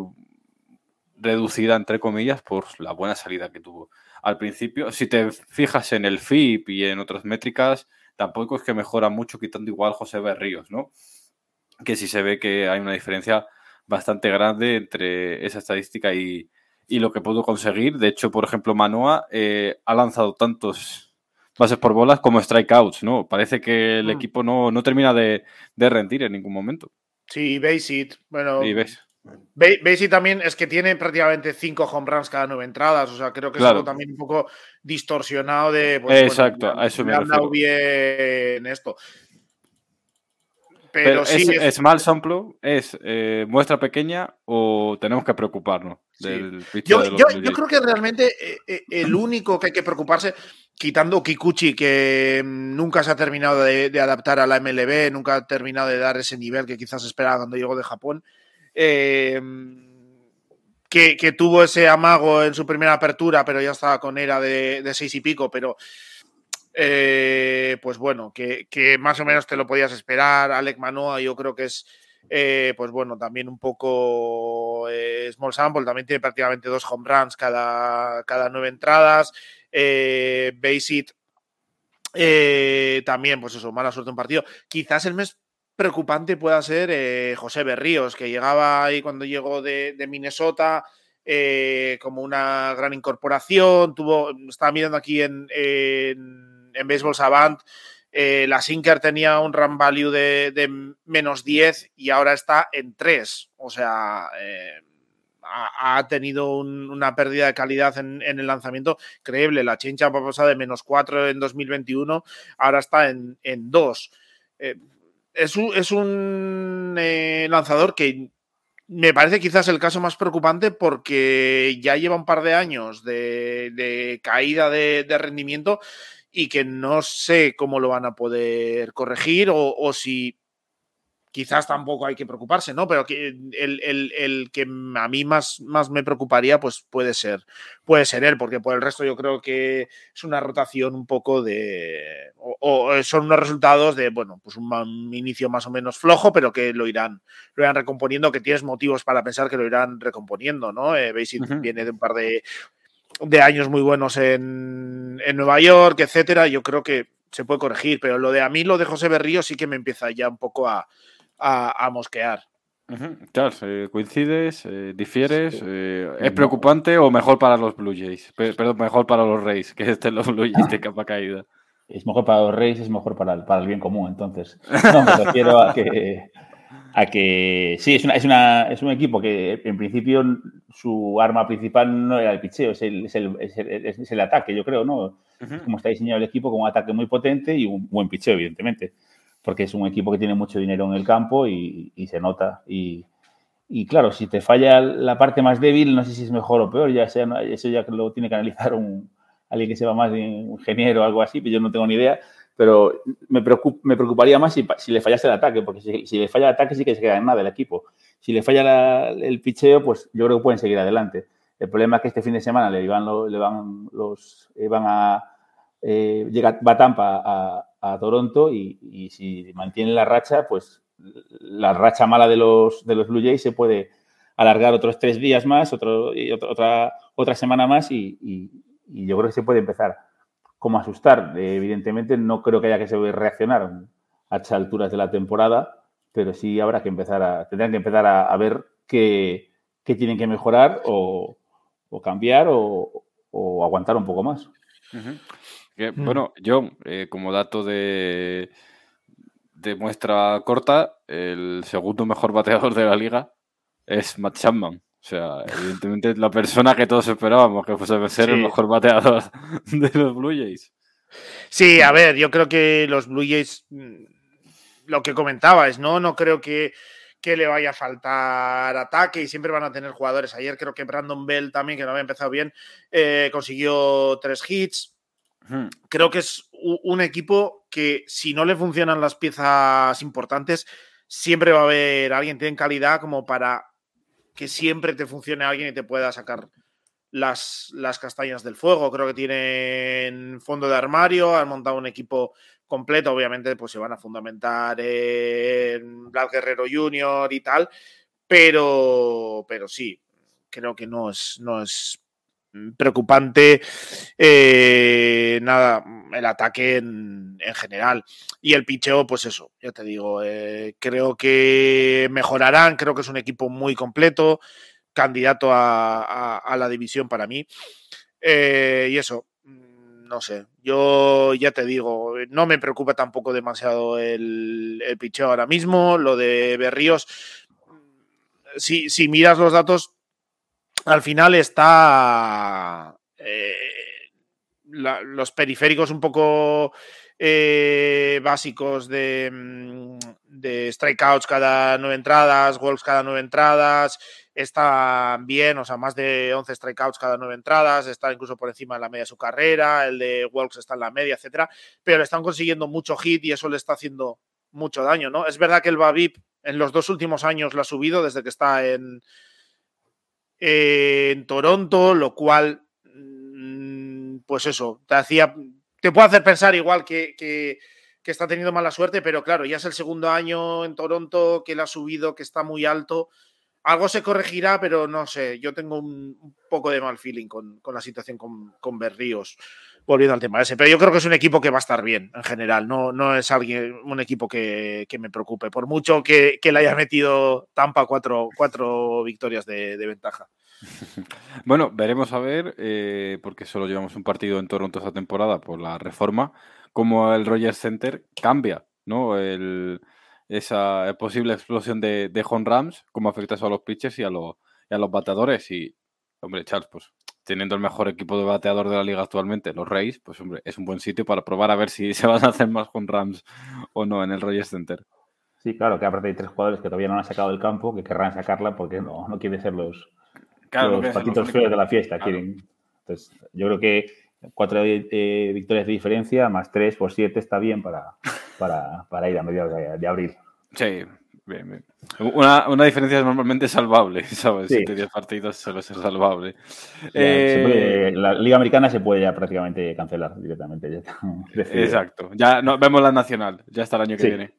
reducida, entre comillas, por la buena salida que tuvo al principio. Si te fijas en el FIP y en otras métricas, tampoco es que mejora mucho quitando igual José Berríos, ¿no? Que sí se ve que hay una diferencia bastante grande entre esa estadística y, lo que pudo conseguir. De hecho, por ejemplo, Manoa eh, ha lanzado tantos bases por bolas como strikeouts, ¿no? Parece que el mm. equipo no, termina de, rendir en ningún momento. Sí, Base Bueno, y ves. Veis también es que tiene prácticamente cinco home runs cada nueve entradas, o sea, creo que es algo también un poco distorsionado de. Pues, Exacto, a eso me, refiero. bien esto. Pero, sí. Es, mal sample, es eh, muestra pequeña o tenemos que preocuparnos del yo, yo, creo que realmente eh, eh, el único que hay que preocuparse, quitando Kikuchi, que mm, nunca se ha terminado de, adaptar a la MLB, nunca ha terminado de dar ese nivel que quizás esperaba cuando llegó de Japón Em, que, tuvo ese amago en su primera apertura, pero ya estaba con era de, seis y pico, pero eh, pues bueno, que, más o menos te lo podías esperar. Alec Manoa, yo creo que es, eh, pues bueno, también un poco eh, small sample, también tiene prácticamente dos home runs cada, cada nueve entradas. Basit también, pues eso, mala suerte en partido. Quizás el mes preocupante pueda ser eh, José Berríos, que llegaba ahí cuando llegó de, Minnesota eh, como una gran incorporación. Tuvo, estaba mirando aquí en, en, Baseball Savant, eh, la Sinker tenía un run value de, menos 10 y ahora está en 3. O sea, ha, tenido una pérdida de calidad en, el lanzamiento increíble. La Chincha ha pasado de menos 4 en 2021, ahora está en, en 2 es un, eh, lanzador que me parece quizás el caso más preocupante porque ya lleva un par de años de, caída de, rendimiento y que no sé cómo lo van a poder corregir o si quizás tampoco hay que preocuparse, ¿no? Pero que el, que a mí más, más me preocuparía, pues puede ser, puede ser él, porque por el resto yo creo que es una rotación un poco de. O, son unos resultados de, bueno, pues un, inicio más o menos flojo, pero que lo irán, lo irán recomponiendo, que tienes motivos para pensar que lo irán recomponiendo, ¿no? Eh, Veis si viene de un par de, de años muy buenos en, en Nueva York, etcétera. Yo creo que se puede corregir, pero lo de a mí, lo de José Berrío, sí que me empieza ya un poco a, a, mosquear. Claro, coincides, eh, difieres, eh, ¿es preocupante o mejor para los Blue Jays? Perdón, mejor para los Reyes, que estén los Blue Jays de capa caída. Es mejor para los Reyes, es mejor para el, para el bien común, entonces. No, me refiero a que, a que sí, es, una, es, una, es un equipo que en principio su arma principal no era el picheo, es el, es el, es el, ataque, yo creo, ¿no? Como está diseñado el equipo, con un ataque muy potente y un buen picheo, evidentemente porque es un equipo que tiene mucho dinero en el campo y, se nota. Y, claro, si te falla la parte más débil, no sé si es mejor o peor, ya sea, eso ya lo tiene que analizar un, alguien que sepa más de ingeniero o algo así, pero yo no tengo ni idea. Pero me, me preocuparía más si, si, le fallase el ataque, porque si, le falla el ataque sí que se queda en nada el equipo. Si le falla el picheo, pues yo creo que pueden seguir adelante. El problema es que este fin de semana le van, le van, los, van a eh, llega, va Tampa a, a Toronto y, si mantiene la racha, pues la racha mala de los, de los Blue Jays se puede alargar otros tres días más, otro, y otra, otra semana más y, yo creo que se puede empezar como asustar. evidentemente no creo que haya que reaccionar a estas alturas de la temporada, pero sí habrá que empezar a, tendrán que empezar a, ver qué, tienen que mejorar o, cambiar o, aguantar un poco más. Mm. Bueno, yo, eh, como dato de, de muestra corta, el segundo mejor bateador de la liga es Matt Chapman. O sea, evidentemente la persona que todos esperábamos que fuese a ser el mejor bateador de los Blue Jays. Sí, a ver, yo creo que los Blue Jays, mm, lo que comentabas, ¿no? No creo que, que le vaya a faltar ataque y siempre van a tener jugadores. Ayer creo que Brandon Bell también, que no había empezado bien, eh, consiguió tres hits. Creo que es un equipo que si no le funcionan las piezas importantes, siempre va a haber alguien que tiene calidad como para que siempre te funcione alguien y te pueda sacar las, las castañas del fuego. Creo que tienen fondo de armario, han montado un equipo completo, obviamente pues se van a fundamentar en Black Guerrero Junior y tal, pero, pero sí, creo que no es, no es preocupante eh, nada el ataque en, general. Y el picheo pues eso ya te digo eh, creo que mejorarán creo que es un equipo muy completo candidato a, la división para mí. Eh, y eso mm, no sé yo ya te digo no me preocupa tampoco demasiado el, el picheo ahora mismo lo de Berríos si, si miras los datos al final está eh, los periféricos un poco eh, básicos de, mm, de, strikeouts cada nueve entradas, walks cada nueve entradas, están bien, o sea, más de 11 strikeouts cada nueve entradas, está incluso por encima de la media de su carrera, el de walks está en la media, etcétera, pero están consiguiendo mucho hit y eso le está haciendo mucho daño, ¿no? Es verdad que el Babip en los dos últimos años lo ha subido desde que está en, en Toronto, lo cual, mm, pues eso, te hacía, te puede hacer pensar igual que, que, está teniendo mala suerte, pero claro, ya es el segundo año en Toronto que le ha subido, que está muy alto. Algo se corregirá, pero no sé, yo tengo un, poco de mal feeling con, la situación con, con Berríos, volviendo al tema ese. Pero yo creo que es un equipo que va a estar bien en general, no, no es alguien, un equipo que, me preocupe, por mucho que, le haya metido Tampa cuatro, cuatro victorias de ventaja. Bueno, veremos a ver, eh, porque solo llevamos un partido en Toronto esta temporada por la reforma, cómo el Rogers Center cambia, ¿no? esa posible explosión de, de home Rams, cómo afecta eso a los pitchers y a, los, y a los bateadores. Y, hombre, Charles, pues teniendo el mejor equipo de bateador de la liga actualmente, los Rays, pues hombre, es un buen sitio para probar a ver si se van a hacer más home Rams o no en el Rogers Center. Sí, claro, que aparte hay tres jugadores que todavía no han sacado del campo, que querrán sacarla porque no, no quieren ser los, los patitos feos de la fiesta quieren. Entonces, yo creo que cuatro eh, victorias de diferencia más tres por siete está bien para, para, ir a mediados de, abril. Sí, bien, Una, una, diferencia normalmente salvable, ¿sabes? Sí. Siete, partidos suele ser salvable. Eh, la Liga Americana se puede ya prácticamente cancelar directamente. exacto. Ya no, vemos la nacional, ya está el año que viene.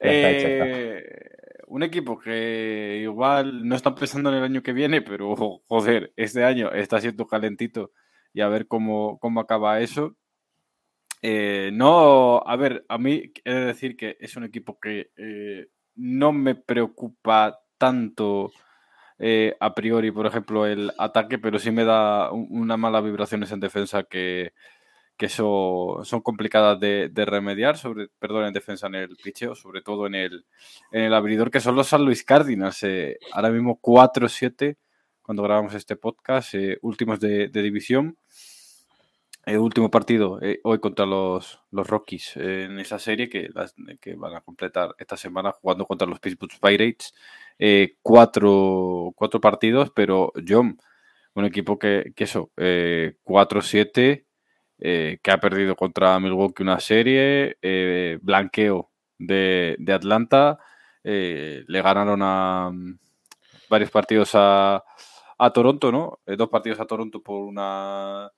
Eh, un equipo que igual no está pensando en el año que viene, pero joder, este año está siendo calentito y a ver cómo, cómo acaba eso. Eh, no, a ver, a mí he de decir que es un equipo que eh, no me preocupa tanto eh, a priori, por ejemplo, el ataque, pero sí me da una mala vibraciones en defensa que, que son complicadas de, remediar, sobre, perdón, en defensa en el picheo, sobre todo en el, en el abridor, que son los San Luis Cardinals. Eh, ahora mismo 4-7 cuando grabamos este podcast, eh, últimos de, división. El último partido eh, hoy contra los, los Rockies en esa serie que, que van a completar esta semana jugando contra los Pittsburgh Pirates. cuatro, cuatro, partidos, pero John, un equipo que, que eso, 4-7 eh, que ha perdido contra Milwaukee una serie, eh, blanqueo de, Atlanta, eh, le ganaron a mm, varios partidos a, Toronto, ¿no? dos partidos a Toronto por una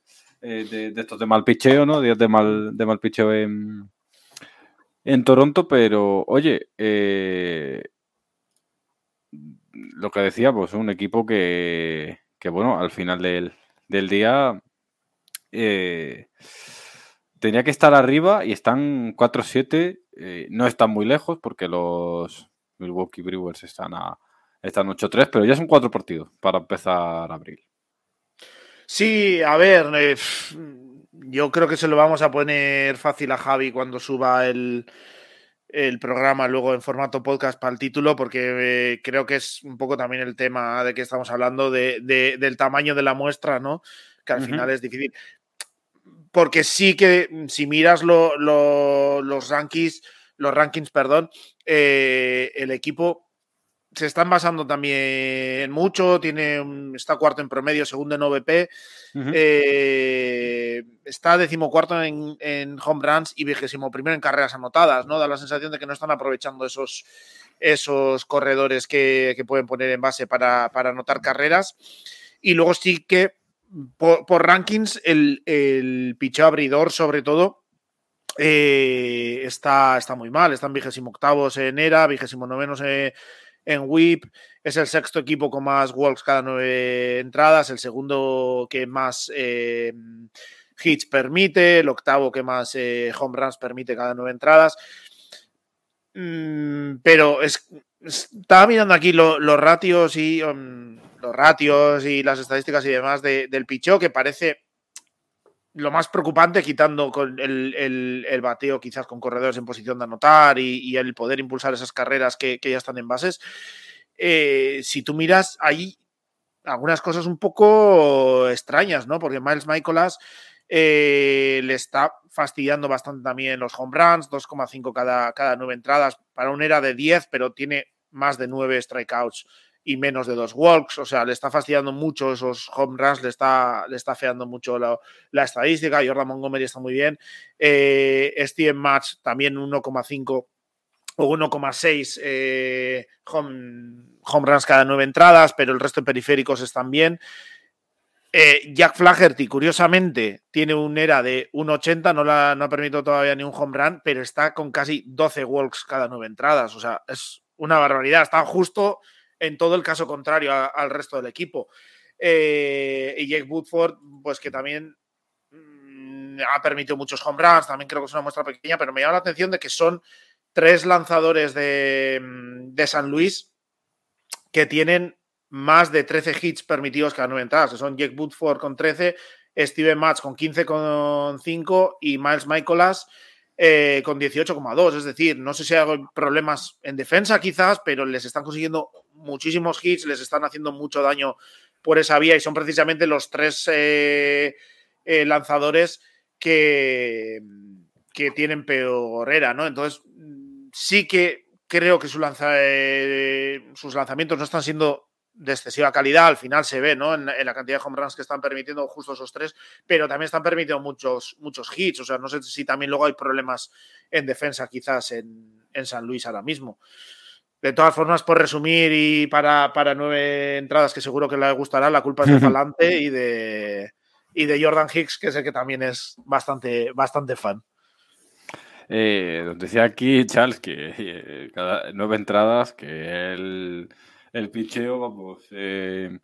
eh, de, estos de mal picheo, ¿no? Días de mal, de mal picheo en, en Toronto, pero oye, eh, lo que decíamos, un equipo que, que bueno, al final del, del día eh, tenía que estar arriba y están 4-7, no están muy lejos porque los Milwaukee Brewers están a están 8-3, pero ya son cuatro partidos para empezar abril. Sí, a ver, eh, yo creo que se lo vamos a poner fácil a Javi cuando suba el, programa luego en formato podcast para el título, porque eh, creo que es un poco también el tema de que estamos hablando de, del tamaño de la muestra, ¿no? Que al final es difícil. Porque sí que si miras los rankings, los rankings, perdón, eh, el equipo se están basando también mucho, tiene está cuarto en promedio, segundo en OVP, eh, está decimocuarto en, en home runs y vigésimo primero en carreras anotadas, ¿no? Da la sensación de que no están aprovechando esos, esos corredores que, pueden poner en base para, anotar carreras. Y luego sí que por, rankings, el, el picheo abridor, sobre todo, eh, está, está muy mal. Están vigésimo octavos en ERA, vigésimo novenos en en WIP. Es el sexto equipo con más walks cada nueve entradas, el segundo que más eh, hits permite, el octavo que más eh, home runs permite cada nueve entradas. Mm, pero es, estaba mirando aquí los ratios y um, los ratios y las estadísticas y demás del picheo que parece lo más preocupante, quitando con el, bateo quizás con corredores en posición de anotar y, el poder impulsar esas carreras que, ya están en bases, eh, si tú miras ahí algunas cosas un poco extrañas, ¿no? Porque Miles Michaelas eh, le está fastidiando bastante también los home runs, 2,5 cada, cada nueve entradas, para un era de 10, pero tiene más de nueve strikeouts y menos de dos walks. O sea, le está fastidiando mucho esos home runs, le está, le está feando mucho la, estadística. Jordan Montgomery está muy bien. Eh, Steven Match también 1,5 o 1,6 eh, home, runs cada nueve entradas, pero el resto de periféricos están bien. Eh, Jack Flaherty, curiosamente, tiene un era de 1,80, no, la, no ha permitido todavía ni un home run, pero está con casi 12 walks cada nueve entradas. O sea, es una barbaridad. Está justo en todo el caso contrario al resto del equipo. Eh, y Jake Woodford, pues que también mm, ha permitido muchos home runs, también creo que es una muestra pequeña, pero me llama la atención de que son tres lanzadores de, mm, San Luis que tienen más de 13 hits permitidos cada nueve entradas, que son Jake Woodford con 13, Steven Match con 15,5 y Miles Michaelas eh, con 18,2. Es decir, no sé si hay problemas en defensa quizás, pero les están consiguiendo muchísimos hits, les están haciendo mucho daño por esa vía y son precisamente los tres eh, eh, lanzadores que, que tienen peor era, ¿no? Entonces, sí que creo que lanza, sus lanzamientos no están siendo de excesiva calidad, al final se ve, ¿no? En, la cantidad de home runs que están permitiendo justo esos tres, pero también están permitiendo muchos, muchos hits. O sea, no sé si también luego hay problemas en defensa, quizás en, San Luis ahora mismo. De todas formas, por resumir y para, para, nueve entradas que seguro que le gustará, la culpa es de Falante y de, y de Jordan Hicks, que sé que también es bastante, bastante fan. Eh, decía aquí Charles que eh, cada nueve entradas, que él el picheo, vamos. Eh,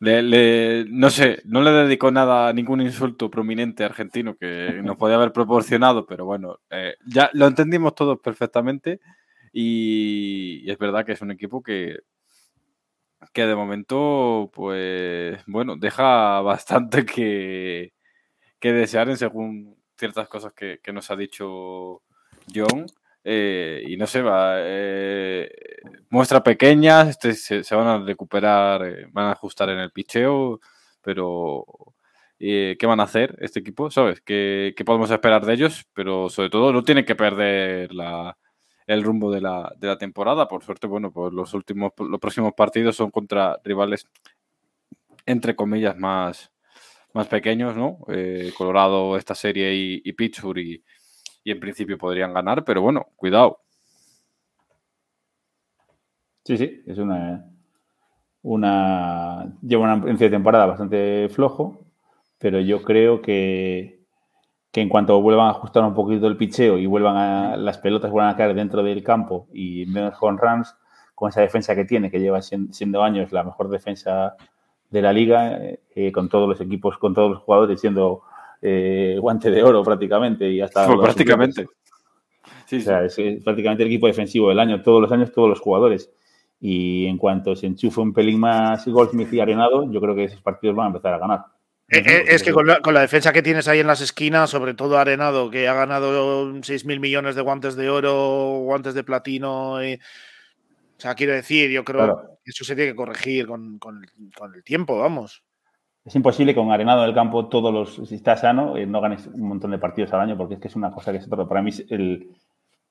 no sé, no le dedicó nada, ningún insulto prominente argentino que nos podía haber proporcionado, pero bueno, eh, ya lo entendimos todos perfectamente y, es verdad que es un equipo que, que de momento, pues bueno, deja bastante que, que desear en según ciertas cosas que, que nos ha dicho John. Eh, y no sé, va, eh, muestra pequeñas, este, se, van a recuperar, eh, van a ajustar en el picheo, pero ¿qué van a hacer este equipo? ¿Sabes? ¿Qué, podemos esperar de ellos? Pero sobre todo no tienen que perder el rumbo de la, temporada. Por suerte, bueno, pues los últimos, los próximos partidos son contra rivales, entre comillas, más, más pequeños, ¿no? Colorado, esta serie y, y Pittsburgh y y en principio podrían ganar, pero bueno, cuidado. Sí, sí, es una, una lleva una inicio de temporada bastante flojo, pero yo creo que, que en cuanto vuelvan a ajustar un poquito el picheo y vuelvan a las pelotas vuelvan a caer dentro del campo y menos con Rams, con esa defensa que tiene, que lleva siendo años la mejor defensa de la liga, eh, con todos los equipos, con todos los jugadores siendo eh, guante de oro prácticamente y hasta... Pues prácticamente. Sí, o sea, es, prácticamente el equipo defensivo del año, todos los años, todos los jugadores. Y en cuanto se enchufe un pelín más Goldsmith y Arenado, yo creo que esos partidos van a empezar a ganar. Eh, eh, es que con la, defensa que tienes ahí en las esquinas, sobre todo Arenado, que ha ganado 6.000 millones de guantes de oro, guantes de platino. Y, o sea, quiero decir, yo creo que eso se tiene que corregir con, el, tiempo, vamos. Es imposible con Arenado en el campo todos los. Si está sano, eh, no ganes un montón de partidos al año, porque es que es una cosa que es otro. Para mí, el,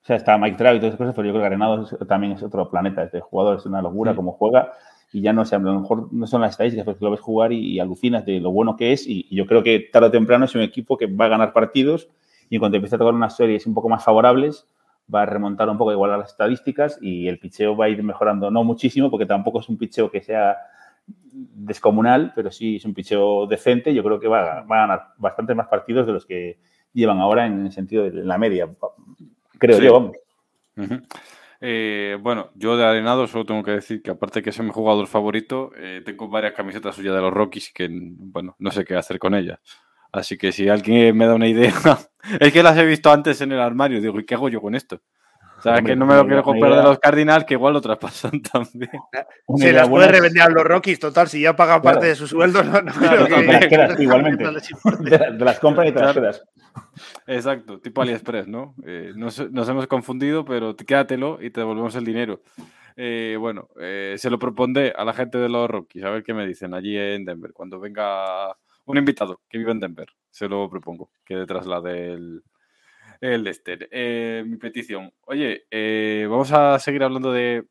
o sea, está Mike Trout y todas esas cosas, pero yo creo que Arenado también es otro planeta. Este jugador es una locura como juega y ya no sé, a lo mejor no son las estadísticas, porque lo ves jugar y, alucinas de lo bueno que es. Y, yo creo que tarde o temprano es un equipo que va a ganar partidos y en cuanto empiece a tocar unas series un poco más favorables, va a remontar un poco igual a las estadísticas y el picheo va a ir mejorando, no muchísimo, porque tampoco es un picheo que sea descomunal, pero sí es un picheo decente. Yo creo que va, a ganar bastantes más partidos de los que llevan ahora en el sentido de la media. Creo yo, vamos. Eh, bueno, yo de Arenado solo tengo que decir que aparte que es mi jugador favorito, eh, tengo varias camisetas suyas de los Rockies que, bueno, no sé qué hacer con ellas. Así que si alguien me da una idea, es que las he visto antes en el armario, digo, ¿y qué hago yo con esto? O sea, que no me lo quiero comprar de los Cardinals, que igual lo traspasan también. Se las puede revender a los Rockies, total, si ya pagan parte de su sueldo, no, no igualmente. De, las compras y te las quedas. Exacto, tipo AliExpress, ¿no? Eh, nos, hemos confundido, pero quédatelo y te devolvemos el dinero. Eh, bueno, eh, se lo propondré a la gente de los Rockies, a ver qué me dicen allí en Denver, cuando venga un invitado que vive en Denver, se lo propongo, que traslade el, el Lester. mi petición. Oye, vamos a seguir hablando de,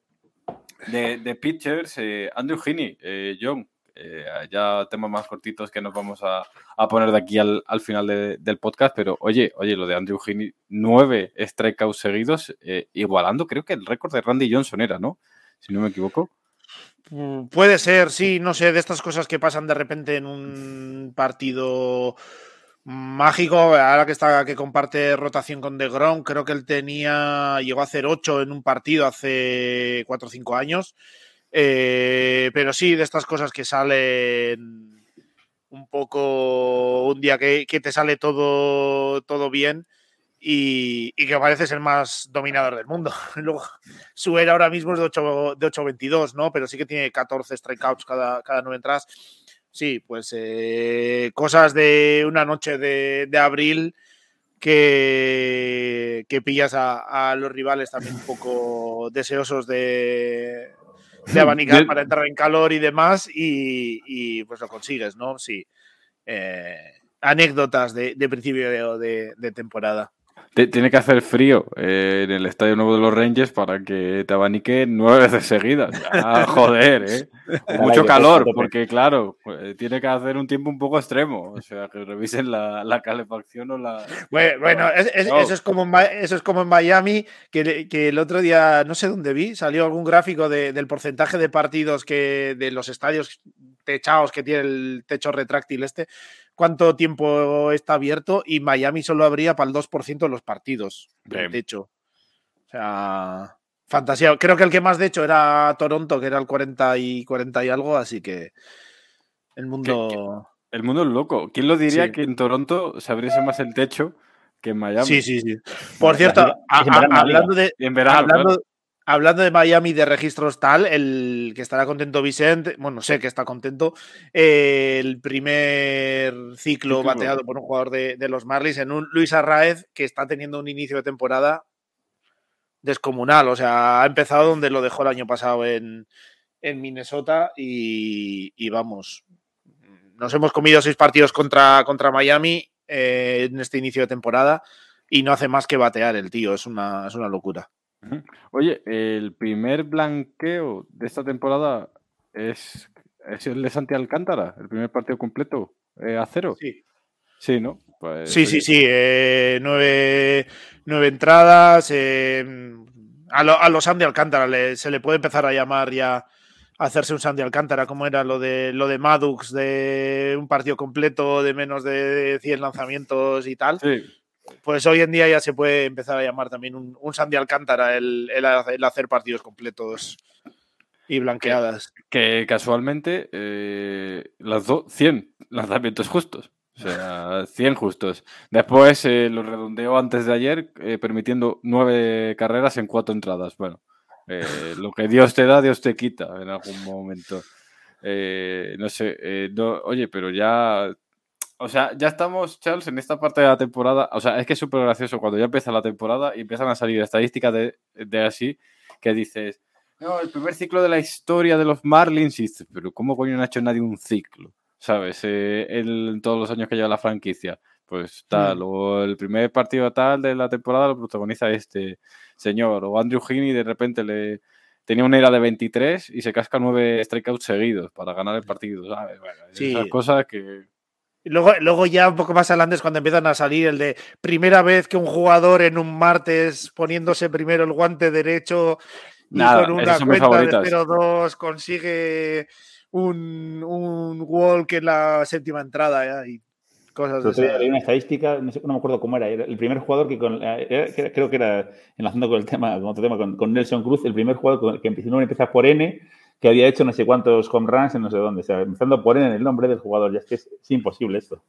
de, pitchers. Andrew Heaney, John, eh, ya temas más cortitos que nos vamos a, poner de aquí al, final del podcast, pero oye, oye, lo de Andrew Heaney, nueve strikeouts seguidos, eh, igualando creo que el récord de Randy Johnson era, ¿no? Si no me equivoco. Mm, puede ser, sí, no sé, de estas cosas que pasan de repente en un partido mágico, ahora que está que comparte rotación con De Grom, creo que él tenía, llegó a hacer ocho en un partido hace cuatro o cinco años. Eh, pero sí, de estas cosas que salen un poco un día que, te sale todo, todo bien y, que pareces el más dominador del mundo. Luego, su era ahora mismo es de 8, de 8-22, ¿no? Pero sí que tiene 14 strikeouts cada, cada nueve entradas. Sí, pues eh, cosas de una noche de, abril que, que pillas a, los rivales también un poco deseosos de, de abanicar para entrar en calor y demás, y, pues lo consigues, ¿no? Sí. Eh, anécdotas de, principio de, temporada. Tiene que hacer frío eh, en el Estadio Nuevo de los Rangers para que te abanique nueve veces seguidas. joder, ¿eh? Mucho calor, porque claro, pues, tiene que hacer un tiempo un poco extremo. O sea, que revisen la, calefacción o la. Bueno, eso, es como en, eso es como en Miami, que, el otro día, no sé dónde vi, salió algún gráfico del porcentaje de partidos que de los estadios techados que tiene el techo retráctil este cuánto tiempo está abierto y Miami solo abría para el 2% de los partidos, de hecho. O sea, fantasía. Creo que el que más de hecho era Toronto, que era el 40 y 40 y algo, así que el mundo... El mundo es loco. ¿Quién lo diría que en Toronto se abriese más el techo que en Miami? Sí, sí, sí. Por cierto, hablando de... En verano, Hablando de Miami de registros tal, el que estará contento Vicente, bueno, sé que está contento, eh, el primer ciclo bateado por un jugador de, los Marlins en un Luis Arraez que está teniendo un inicio de temporada descomunal. O sea, ha empezado donde lo dejó el año pasado en, Minnesota y, vamos, nos hemos comido seis partidos contra, contra Miami eh, en este inicio de temporada y no hace más que batear el tío, es una, es una locura. Oye, el primer blanqueo de esta temporada es, el de Santi Alcántara, el primer partido completo eh, a cero. Sí. Sí, ¿no? Pues, sí, sí, sí. Eh, nueve, entradas. Eh, a, los Santi Alcántara se le puede empezar a llamar ya hacerse un Sandy Alcántara, como era lo de lo de Madux, de un partido completo de menos de 100 lanzamientos y tal. Pues hoy en día ya se puede empezar a llamar también un, un Sandy Alcántara el, hacer partidos completos y blanqueadas. Que, casualmente eh, lanzó 100 lanzamientos justos. O sea, 100 justos. Después eh, lo redondeó antes de ayer, eh, permitiendo nueve carreras en cuatro entradas. Bueno, eh, lo que Dios te da, Dios te quita en algún momento. Eh, no sé, eh, oye, pero ya. O sea, ya estamos, Charles, en esta parte de la temporada. O sea, es que es súper gracioso cuando ya empieza la temporada y empiezan a salir estadísticas de, de así que dices. No, el primer ciclo de la historia de los Marlins. Y dices, pero ¿cómo coño no ha hecho nadie un ciclo? ¿Sabes? en todos los años que lleva la franquicia. Pues tal, mm. o el primer partido tal de la temporada lo protagoniza este señor, o Andrew Heaney de repente le tenía una era de 23 y se casca nueve strikeouts seguidos para ganar el partido, ¿sabes? Bueno, esas cosas que... Luego, luego ya un poco más adelante es cuando empiezan a salir el de primera vez que un jugador en un martes poniéndose primero el guante derecho y con una cuenta de 0-2 consigue un, un walk en la séptima entrada ya, y cosas Hay una estadística, no, sé, no me acuerdo cómo era, el primer jugador que con, eh, creo que era enlazando con el tema, con otro tema, con, Nelson Cruz, el primer jugador que empezó, no empieza por N, que había hecho no sé cuántos home runs en no sé dónde, o sea, empezando por N en el nombre del jugador, ya es que es, imposible esto.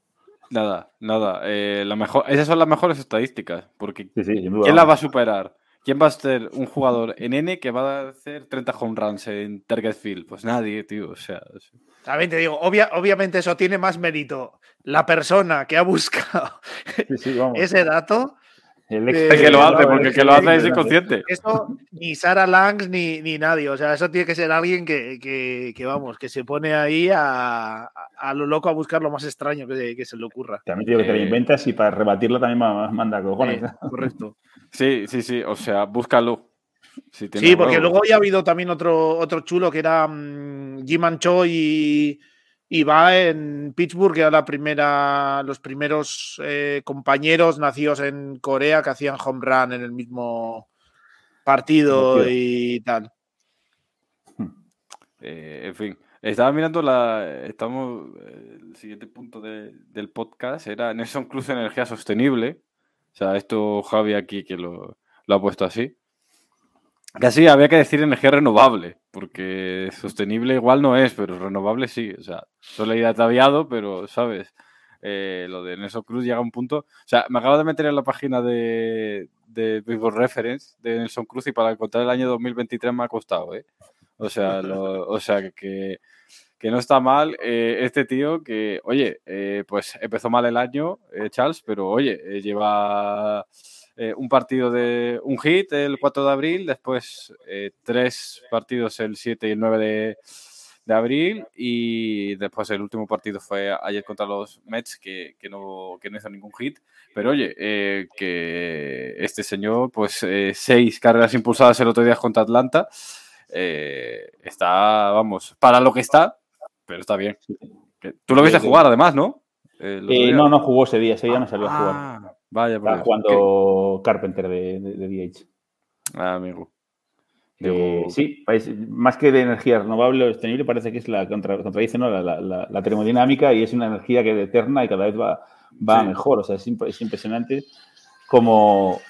Nada, nada. Eh, la mejor, esas son las mejores estadísticas, porque ¿quién la va a superar? ¿Quién va a ser un jugador en N que va a hacer 30 home runs en Target Field? Pues nadie, tío. O sea. También te digo, obviamente eso tiene más mérito. La persona que ha buscado ese dato. El que lo hace, porque el que lo hace es inconsciente. Eso ni Sara Langs ni, ni nadie. O sea, eso tiene que ser alguien que, que, vamos, que se pone ahí a, a, lo loco a buscar lo más extraño que, que se le ocurra. También digo que te lo eh, inventas y para rebatirlo también manda cojones. correcto. Sí, sí, sí. O sea, búscalo. sí, porque luego ya ha habido también otro, otro chulo que era um, Jim Ancho y, va en Pittsburgh, que era la primera, los primeros eh, compañeros nacidos en Corea que hacían home run en el mismo partido y tal. Eh, en fin, estaba mirando la. Estamos. El siguiente punto del podcast era Nelson Cruz Energía Sostenible o sea, esto Javi aquí que lo, ha puesto así. Casi había que decir energía renovable, porque sostenible igual no es, pero renovable sí. O sea, solo ir ataviado, pero, ¿sabes? Eh, lo de Nelson Cruz llega a un punto. O sea, me acabo de meter en la página de, de Reference de Nelson Cruz y para encontrar el año 2023 me ha costado, ¿eh? O sea, o sea que que no está mal eh, este tío que, oye, eh, pues empezó mal el año, eh, Charles, pero oye, lleva un partido de un hit el 4 de abril, después tres partidos el 7 y el 9 de, de, abril y después el último partido fue ayer contra los Mets que, que, no, que no hizo ningún hit. Pero oye, que este señor, pues seis carreras impulsadas el otro día contra Atlanta. está, vamos, para lo que está, pero está bien. Tú lo viste jugar además, ¿no? Eh, no, no jugó ese día, ese día no salió a jugar. Ah, vaya, Estaba jugando Carpenter de, DH. Ah, amigo. Eh, sí, más que de energía renovable o sostenible, parece que es la contra, contradice ¿no? la, termodinámica y es una energía que es eterna y cada vez va, va mejor. O sea, es, impresionante cómo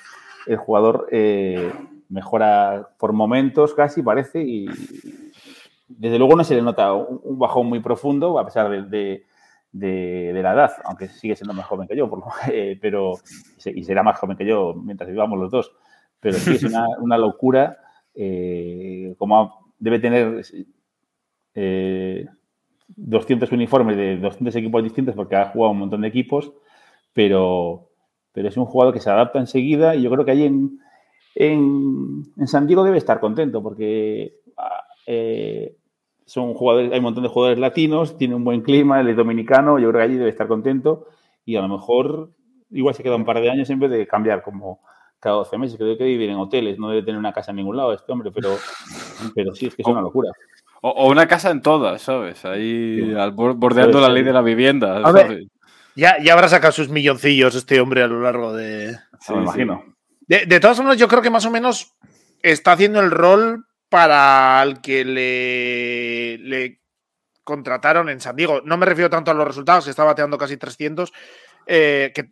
el jugador eh, mejora por momentos casi, parece, y, desde luego no se le nota un, bajón muy profundo, a pesar de, la edad, aunque sigue siendo más joven que yo, eh, pero, y será más joven que yo mientras vivamos los dos. Pero sí es una, locura, eh, como debe tener 200 eh, uniformes de 200 equipos distintos, porque ha jugado un montón de equipos, pero, pero es un jugador que se adapta enseguida y yo creo que ahí en, en, San Diego debe estar contento, porque ah, son jugadores, hay un montón de jugadores latinos, tiene un buen clima, él es dominicano, yo creo que allí debe estar contento y a lo mejor igual se queda un par de años en vez de cambiar como cada 12 meses, creo que debe vivir en hoteles, no debe tener una casa en ningún lado este hombre, pero, pero sí, es que es una locura. O, una casa en todas, ¿sabes? Ahí bordeando la ley de la vivienda. ya, ya habrá sacado sus milloncillos este hombre a lo largo de... me imagino. De, de todas formas, yo creo que más o menos está haciendo el rol para el que le, contrataron en San Diego. No me refiero tanto a los resultados, que está bateando casi 300, eh, que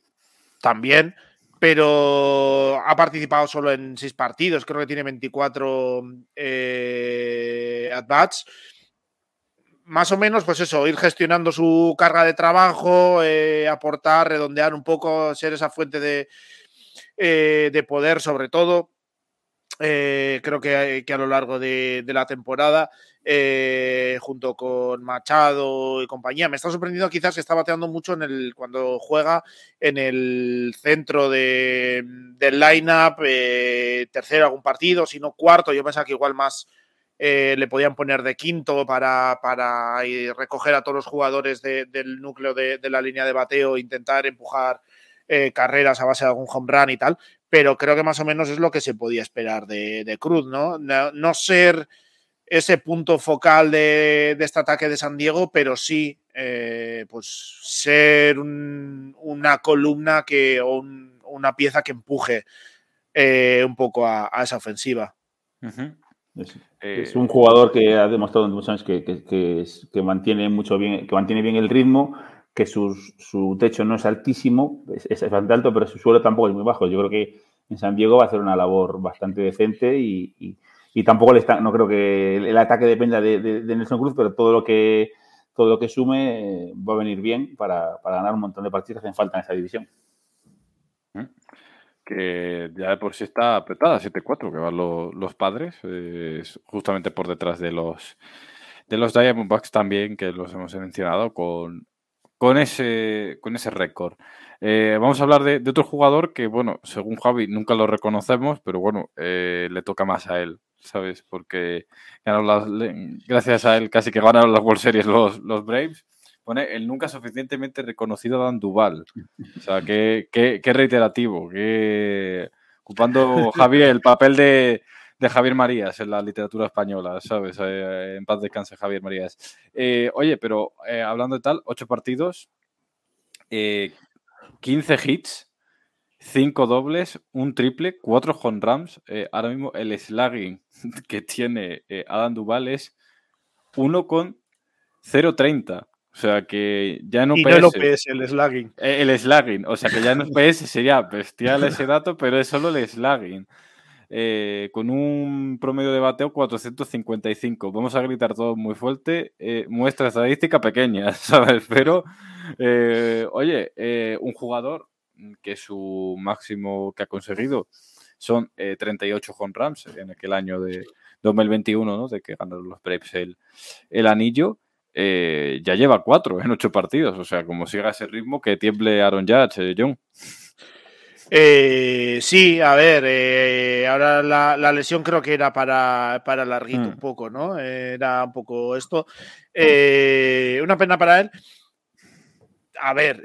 también, pero ha participado solo en seis partidos, creo que tiene 24 eh, at-bats. Más o menos, pues eso, ir gestionando su carga de trabajo, eh, aportar, redondear un poco, ser esa fuente de, eh, de poder, sobre todo. Eh, creo que, que, a lo largo de, la temporada, eh, junto con Machado y compañía, me está sorprendiendo quizás que está bateando mucho en el, cuando juega en el centro de, del lineup, eh, tercero algún partido, si no cuarto, yo pensaba que igual más eh, le podían poner de quinto para, para recoger a todos los jugadores de, del núcleo de, la línea de bateo, intentar empujar eh, carreras a base de algún home run y tal, pero creo que más o menos es lo que se podía esperar de, de Cruz, ¿no? ¿no? ¿no? ser ese punto focal de, de, este ataque de San Diego, pero sí, eh, pues ser un, una columna que, o un, una pieza que empuje eh, un poco a, a esa ofensiva. Uh -huh. Es, es, un jugador que ha demostrado en muchos años que, que, que, que, mantiene mucho bien, que mantiene bien el ritmo, que su, su techo no es altísimo, es, bastante alto, pero su suelo tampoco es muy bajo. Yo creo que en San Diego va a hacer una labor bastante decente y, y, tampoco le está, no creo que el, ataque dependa de, Nelson Cruz, pero todo lo que todo lo que sume eh, va a venir bien para, para, ganar un montón de partidos que hacen falta en esa división. Que ya de por sí está apretada, 7-4, que van los, los padres, eh, justamente por detrás de los de los Diamondbacks también, que los hemos mencionado, con, con ese, con ese récord. Eh, vamos a hablar de, de, otro jugador que, bueno, según Javi, nunca lo reconocemos, pero bueno, eh, le toca más a él, ¿sabes? Porque las, gracias a él casi que ganaron las World Series los, los Braves. Pone el nunca suficientemente reconocido Dan Duval. O sea, qué, qué, qué reiterativo, qué ocupando Javier el papel de, de Javier Marías en la literatura española, ¿sabes? Eh, en paz descanse Javier Marías. Eh, oye, pero eh, hablando de tal, ocho partidos, 15 hits, 5 dobles, un triple, 4 home runs. ahora mismo el slugging que tiene Adam Duval es 1 con 0.30. O sea que ya en OPS. Y no el OPS, el slugging. El slugging. O sea que ya en OPS sería bestial ese dato, pero es solo el slugging. Eh, con un promedio de bateo 455. Vamos a gritar todo muy fuerte. Eh, muestra estadística pequeña, ¿sabes? Pero, eh, oye, eh, un jugador que su máximo que ha conseguido son 38 home runs en aquel año de 2021, ¿no? De que ganaron los Braves el, el anillo. ya lleva cuatro en ocho partidos. O sea, como siga ese ritmo, que tiemble Aaron Judge, John. Eh, sí, a ver, eh, ahora la, la, lesión creo que era para, para larguito mm. un poco, ¿no? Era un poco esto. Eh, una pena para él. A ver.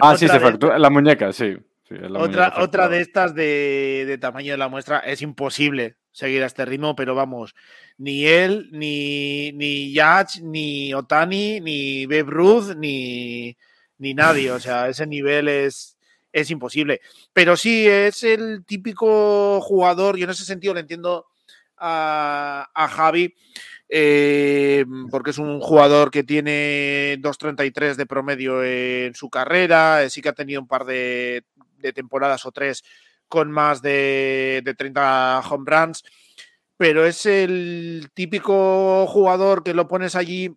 Ah, sí, se fracturó la muñeca, sí. sí la otra, muñeca otra de estas de, de, tamaño de la muestra es imposible seguir a este ritmo, pero vamos, ni él, ni, ni Yach, ni Otani, ni Babe Ruth, ni, ni nadie. O sea, ese nivel es es imposible. Pero sí, es el típico jugador, y en ese sentido le entiendo a, Javi, eh, porque es un jugador que tiene 2.33 de promedio en su carrera, sí que ha tenido un par de, de temporadas o tres con más de, de 30 home runs, pero es el típico jugador que lo pones allí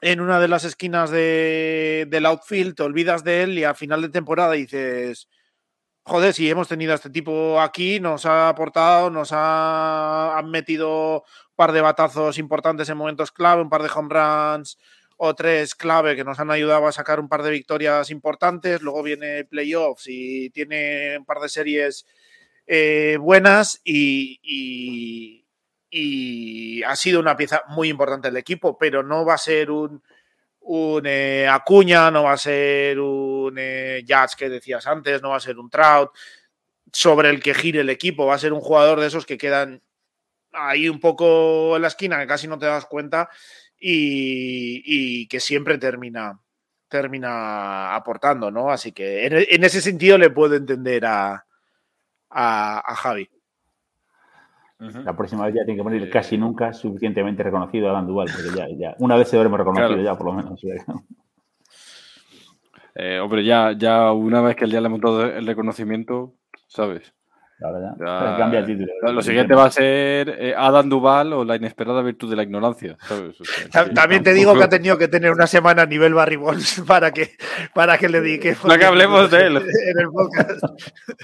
en una de las esquinas de, del outfield, te olvidas de él y a final de temporada dices, joder, si hemos tenido a este tipo aquí, nos ha aportado, nos ha han metido un par de batazos importantes en momentos clave, un par de home runs o tres clave que nos han ayudado a sacar un par de victorias importantes, luego viene playoffs y tiene un par de series eh, buenas y, y y ha sido una pieza muy importante del equipo, pero no va a ser un, eh, Acuña, no va a ser un eh, Jazz que decías antes, no va a ser un Trout sobre el que gire el equipo, va a ser un jugador de esos que quedan ahí un poco en la esquina, que casi no te das cuenta y, que siempre termina, termina aportando, ¿no? Así que en, ese sentido le puedo entender a, a Javi. La próxima vez ya tiene que poner casi nunca suficientemente reconocido a Dan Duval, porque ya, ya una vez se habremos reconocido ya, por lo menos. Eh, hombre, ya, ya una vez que el día le hemos dado el reconocimiento, ¿sabes? Cambia el título. Lo siguiente va a ser eh, Adam Duval o la inesperada virtud de la ignorancia. También te digo que ha tenido que tener una semana a nivel Barry Bonds para que, para que le dedique. Para que hablemos de él.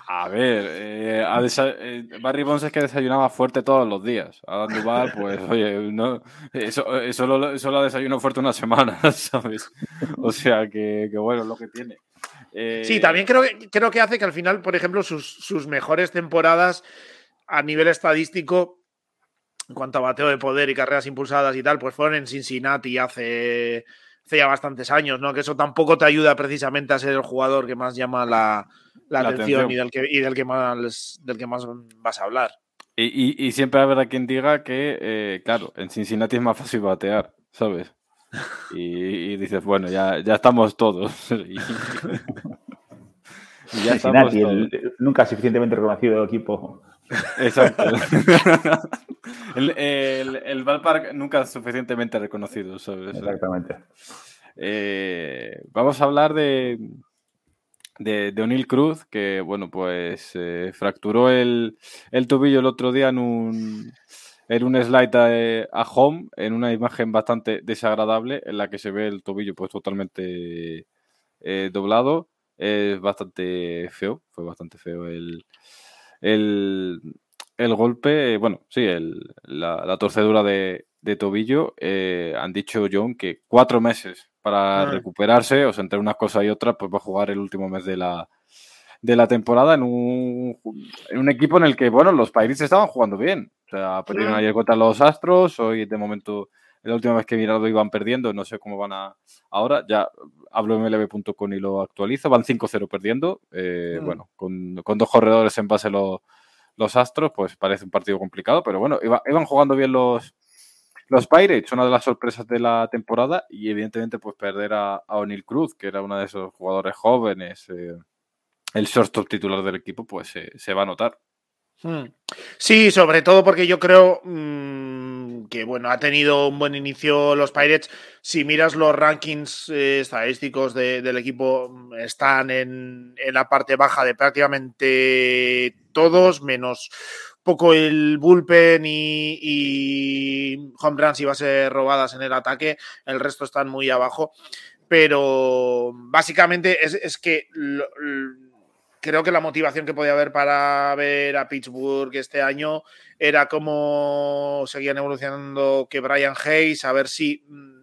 A ver, eh, eh, Barry Bonds es que desayunaba fuerte todos los días. Adam Duval, pues, oye, no, eso, eso, lo, eso lo desayunó fuerte una semana, ¿sabes? O sea, que, que bueno, lo que tiene. Sí, eh, también creo que, creo que hace que al final, por ejemplo, sus, mejores temporadas a nivel estadístico, en cuanto a bateo de poder y carreras impulsadas y tal, pues fueron en Cincinnati hace, ya bastantes años, ¿no? Que eso tampoco te ayuda precisamente a ser el jugador que más llama la, atención, Y, del que, del, que más, del que más vas a hablar. Y, siempre habrá quien diga que, eh, claro, en Cincinnati es más fácil batear, ¿sabes? Y, dices, bueno, ya, ya estamos todos. y, ya estamos El, nunca suficientemente reconocido equipo. Exacto. el, el, el Valpark nunca suficientemente reconocido, ¿sabes? Exactamente. Eh, vamos a hablar de, de, de O'Neill Cruz, que, bueno, pues eh, fracturó el, el tobillo el otro día en un, en un slide a, home, en una imagen bastante desagradable, en la que se ve el tobillo pues totalmente eh, doblado. Es bastante feo, fue bastante feo el, el, golpe. Bueno, sí, la, torcedura de, tobillo. Eh, han dicho John que cuatro meses para recuperarse, o sea, entre una cosa y otra, pues va a jugar el último mes de la, de la temporada en un, en un equipo en el que, bueno, los Pirates estaban jugando bien. O sea, perdieron ayer contra los Astros, hoy de momento, la última vez que he mirado iban perdiendo, no sé cómo van a ahora, ya hablo mlb.com y lo actualizo, van 5-0 perdiendo, eh, mm. bueno, con, dos corredores en base los, los Astros, pues parece un partido complicado, pero bueno, iban jugando bien los, los Pirates, una de las sorpresas de la temporada, y evidentemente pues perder a, a O'Neill Cruz, que era uno de esos jugadores jóvenes, eh, el shortstop titular del equipo, pues se va a notar. Hmm. Sí, sobre todo porque yo creo mm, que bueno, ha tenido un buen inicio los Pirates. Si miras los rankings eh, estadísticos del equipo, mm, están en, la parte baja de prácticamente todos, menos poco el bullpen y, y home runs y bases robadas en el ataque. El resto están muy abajo. Pero básicamente es, es que creo que la motivación que podía haber para ver a Pittsburgh este año era cómo seguían evolucionando que Brian Hayes, a ver si mm,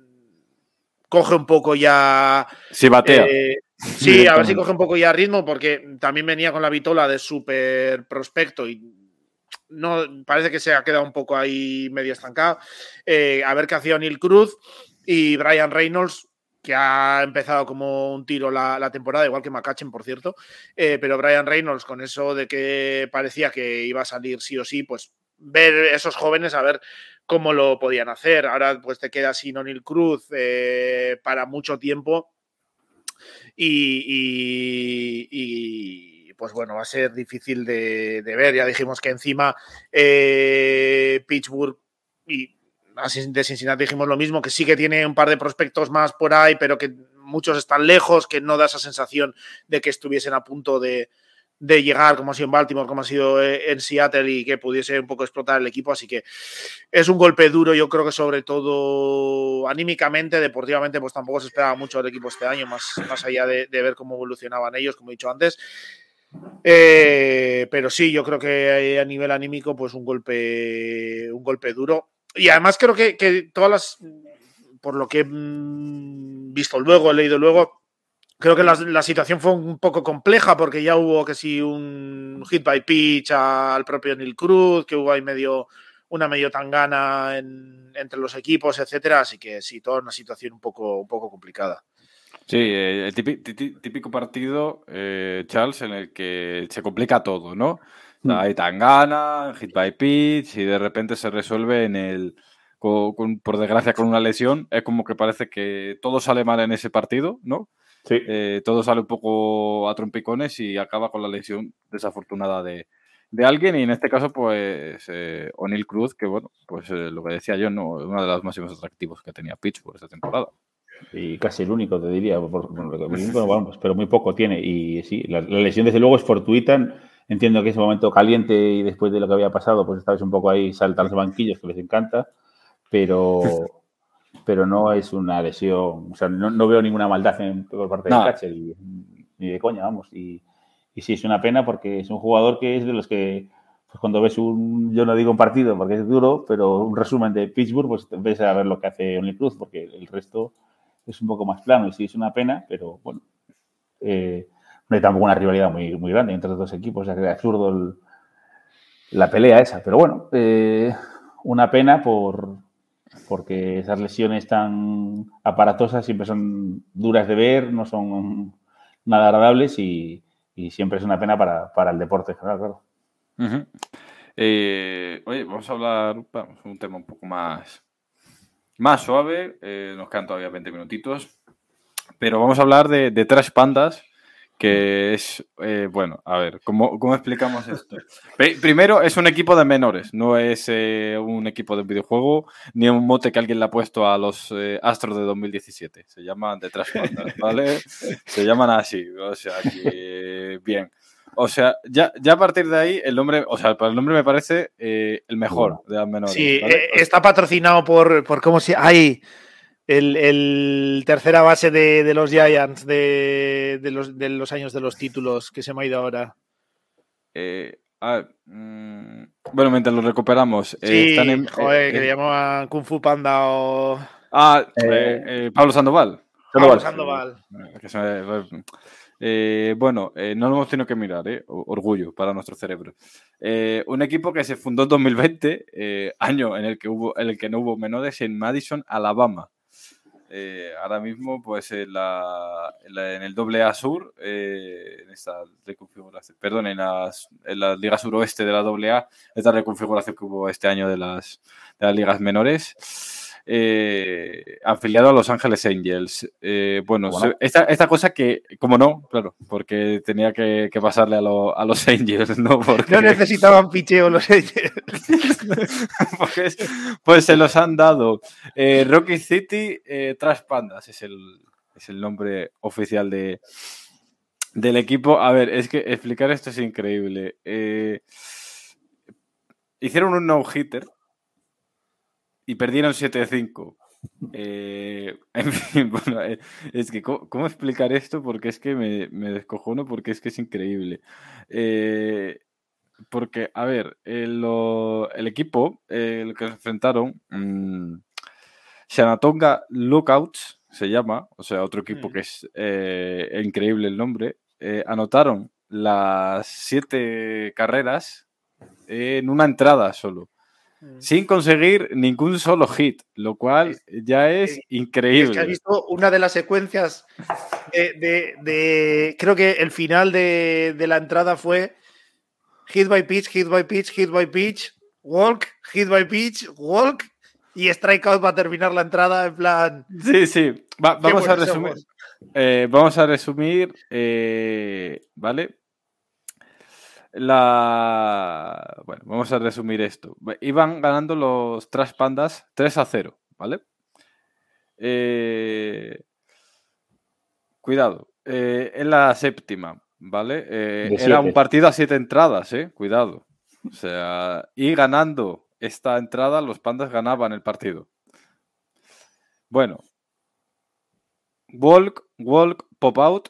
coge un poco ya. Si batea. Eh, sí, a ver si coge un poco ya ritmo, porque también venía con la vitola de super prospecto y no parece que se ha quedado un poco ahí medio estancado. Eh, a ver qué hacía Neil Cruz y Brian Reynolds que ha empezado como un tiro la, temporada, igual que McCutcheon, por cierto. Eh, pero Brian Reynolds, con eso de que parecía que iba a salir sí o sí, pues ver esos jóvenes a ver cómo lo podían hacer. Ahora pues te queda sin O'Neill Cruz eh, para mucho tiempo. Y, pues bueno, va a ser difícil de, ver. Ya dijimos que encima eh, Pittsburgh y de Cincinnati dijimos lo mismo, que sí que tiene un par de prospectos más por ahí, pero que muchos están lejos, que no da esa sensación de que estuviesen a punto de, llegar, como ha sido en Baltimore, como ha sido eh, en Seattle y que pudiese un poco explotar el equipo. Así que es un golpe duro, yo creo que sobre todo anímicamente, deportivamente, pues tampoco se esperaba mucho del equipo este año, más, más allá de, ver cómo evolucionaban ellos, como he dicho antes. Eh, pero sí, yo creo que a nivel anímico, pues un golpe, un golpe duro y además creo que, todas las, por lo que he mm, visto luego, he leído luego, creo que la, situación fue un poco compleja porque ya hubo que sí un hit by pitch al propio Neil Cruz, que hubo ahí medio una medio tangana entre los equipos, etcétera, así que sí, toda una situación un poco, un poco complicada. Sí, eh, el típico, partido, eh, Charles, en el que se complica todo, ¿no? Hay tangana, hit by pitch y de repente se resuelve en el, por desgracia con una lesión. Es como que parece que todo sale mal en ese partido, ¿no? Sí. Eh, todo sale un poco a trompicones y acaba con la lesión desafortunada de, de alguien y en este caso pues eh, O'Neill Cruz, que bueno, pues eh, lo que decía yo, no, uno de los máximos atractivos que tenía Pitch por esta temporada. Y casi el único, te diría, pero muy poco tiene. Y sí, la, lesión desde luego es fortuita. Entiendo que es un momento caliente y después de lo que había pasado, pues esta vez un poco ahí saltan los banquillos que les encanta, pero, pero no es una lesión, o sea, no, veo ninguna maldad en, por parte del catcher, ni de coña, vamos. Y, y sí, es una pena porque es un jugador que es de los que, pues cuando ves un, yo no digo un partido porque es duro, pero un resumen de Pittsburgh, pues ves a ver lo que hace Only Cruz, porque el resto es un poco más plano y sí es una pena, pero bueno, eh, no hay tampoco una rivalidad muy, muy grande entre los dos equipos, o sea que absurdo la pelea esa, pero bueno, eh, una pena por, porque esas lesiones tan aparatosas siempre son duras de ver, no son nada agradables y, siempre es una pena para, el deporte claro. Eh, oye, vamos a hablar vamos, un tema un poco más, más suave. Eh, nos quedan todavía 20 minutitos. Pero vamos a hablar de, de tres pandas que es, eh, bueno, a ver, ¿cómo, ¿cómo, explicamos esto? Primero, es un equipo de menores, no es eh, un equipo de videojuego, ni un mote que alguien le ha puesto a los eh, Astros de 2017. Se llaman de tres ¿vale? Se llaman así, o sea, que bien. O sea, ya, ya a partir de ahí, el nombre, o sea, el nombre me parece el mejor de los menores. Sí, está patrocinado por, por cómo se... Hay el, tercera base de, los Giants de, los, años de los títulos que se me ha ido ahora. Eh, mm, bueno, mientras lo recuperamos. Eh, están en, joder, que le llamaban Kung Fu Panda o. Ah, Pablo Sandoval. Pablo Sandoval. bueno, no lo hemos tenido que mirar, orgullo para nuestro cerebro. un equipo que se fundó en 2020, año en el que hubo, en el que no hubo menores en Madison, Alabama. Eh, ahora mismo, pues en, la, en, el doble A Sur, eh, en esta reconfiguración, perdón, en, las, en la Liga Suroeste de la doble A, esta reconfiguración que hubo este año de las, de las ligas menores eh, afiliado a Los Ángeles Angels. Eh, bueno, esta, cosa que, como no, claro, porque tenía que, pasarle a, los Angels, ¿no? Porque... No necesitaban picheo los Angels. pues, pues, se los han dado. Eh, Rocky City Trash Pandas es el, es el nombre oficial de, del equipo. A ver, es que explicar esto es increíble. Hicieron un no-hitter y perdieron 7-5. Eh, en fin, bueno, eh, es que, ¿cómo, explicar esto? Porque es que me, me descojono, porque es que es increíble. Eh, porque, a ver, el, equipo, el que se enfrentaron, mmm, Shanatonga Lookouts se llama, o sea, otro equipo mm. que es increíble el nombre, anotaron las siete carreras en una entrada solo. Mm. sin conseguir ningún solo hit, lo cual ya es increíble. Es que has visto una de las secuencias de, creo que el final de, la entrada fue hit by pitch, hit by pitch, hit by pitch, walk, hit by pitch, walk y strikeout para terminar la entrada en plan. Sí, sí. vamos, a resumir, eh, vamos a resumir. Eh, ¿Vale? La. Bueno, vamos a resumir esto. Iban ganando los Trash Pandas 3 a 0, ¿vale? Eh, cuidado. Eh, en la séptima, ¿vale? Eh, era un partido a siete entradas, ¿eh? Cuidado. O sea, y ganando esta entrada, los Pandas ganaban el partido. Bueno. Walk, walk, pop out.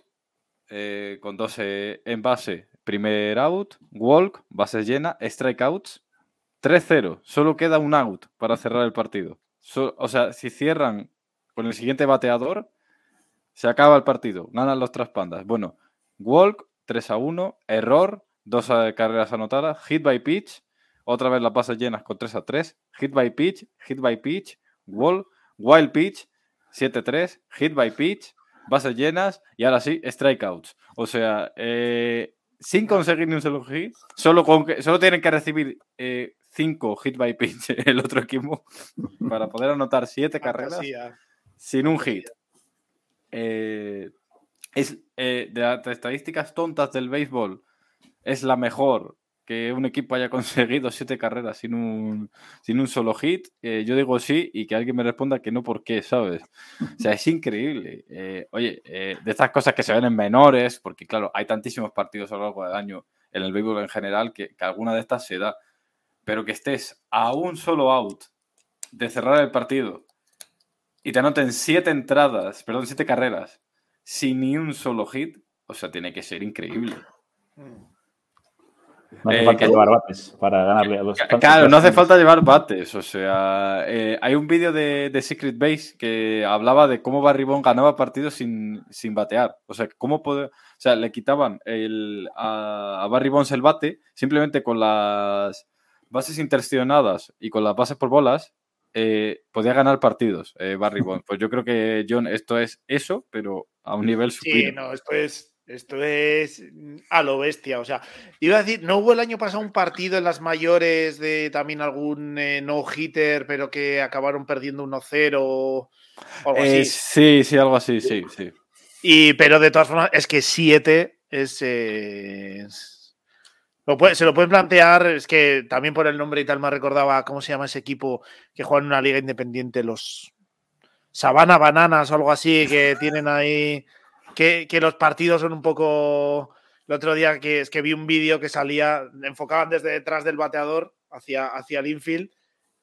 con 12 en base Primer out, walk, base llena, strikeouts, 3-0. Solo queda un out para cerrar el partido. o sea, si cierran con el siguiente bateador, se acaba el partido. Ganan los traspandas. Bueno, walk, 3 a 1, error, dos carreras anotadas, hit by pitch, otra vez las bases llenas con 3 a 3, hit by pitch, hit by pitch, walk, wild pitch, 7-3, hit by pitch, bases llenas y ahora sí, strikeouts. O sea, eh, sin conseguir ni un solo hit, solo, con que, solo tienen que recibir 5 eh, hit by pitch el otro equipo para poder anotar 7 carreras sin un hit. Eh, es, eh, de las estadísticas tontas del béisbol, es la mejor que un equipo haya conseguido siete carreras sin un, sin un solo hit? Eh, yo digo sí y que alguien me responda que no, ¿por qué? ¿Sabes? O sea, es increíble. Eh, oye, eh, de estas cosas que se ven en menores, porque claro, hay tantísimos partidos a lo largo del año en el béisbol en general que, que alguna de estas se da, pero que estés a un solo out de cerrar el partido y te anoten siete entradas, perdón, siete carreras sin ni un solo hit, o sea, tiene que ser increíble. No hace falta llevar bates para ganarle a los. Claro, no hace falta llevar bates. O sea, eh, hay un vídeo de, Secret Base que hablaba de cómo Barry Bond ganaba partidos sin, sin batear. O sea, cómo puede, o sea, le quitaban el, a, Barry Bonds el bate simplemente con las bases interseccionadas y con las bases por bolas. Eh, podía ganar partidos, eh, Barry Bonds. Pues yo creo que, John, esto es eso, pero a un nivel superior. Sí, no, esto es esto es a lo bestia. O sea, iba a decir, ¿no hubo el año pasado un partido en las mayores de también algún eh, no-hitter, pero que acabaron perdiendo 1-0 o algo así? Eh, sí, sí, algo así, sí, sí. Y, pero de todas formas, es que 7 es. se lo pueden plantear, es que también por el nombre y tal me recordaba cómo se llama ese equipo que juega en una liga independiente, los Sabana Bananas o algo así, que tienen ahí que, los partidos son un poco. El otro día que, es que vi un vídeo que salía, enfocaban desde detrás del bateador hacia, hacia el infield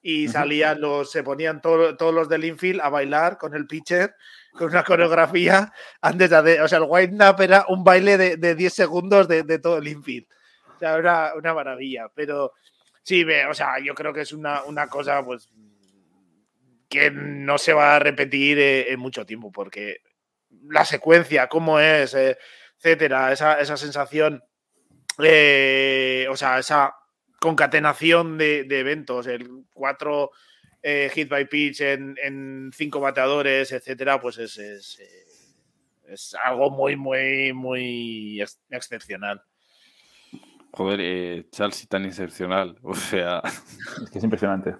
y salían los, se ponían todos los del infield a bailar con el pitcher, con una coreografía antes de, o sea, el wind up era un baile de, de 10 segundos de, de, todo el infield. O sea, era una maravilla, pero sí, ve, o sea, yo creo que es una, una cosa, pues, que no se va a repetir eh, en mucho tiempo, porque la secuencia, cómo es, eh, etcétera, esa, sensación, eh, o sea, esa concatenación de, eventos, el cuatro eh, hit by pitch en, cinco bateadores, etcétera, pues es, es, algo muy, muy, muy excepcional. Joder, Charles, tan excepcional. O sea. Es que es impresionante.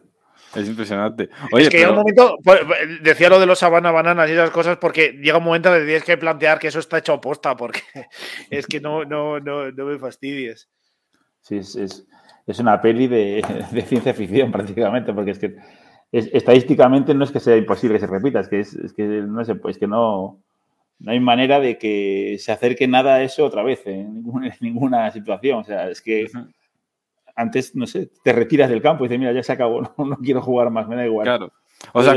Es impresionante. Oye, es que llega un momento, pues, decía lo de los sabana bananas y esas cosas, porque llega un momento que tienes que plantear que eso está hecho posta, porque es que no, no, no, no me fastidies. Sí, es, es, una peli de, de, ciencia ficción prácticamente, porque es que estadísticamente no es que sea imposible que se repita, es que, es, que, no, es que no, no hay manera de que se acerque nada a eso otra vez en ninguna, en ninguna situación. O sea, es que antes, no sé, te retiras del campo y dices, mira, ya se acabó, no, quiero jugar más, me da igual. Claro. O sea,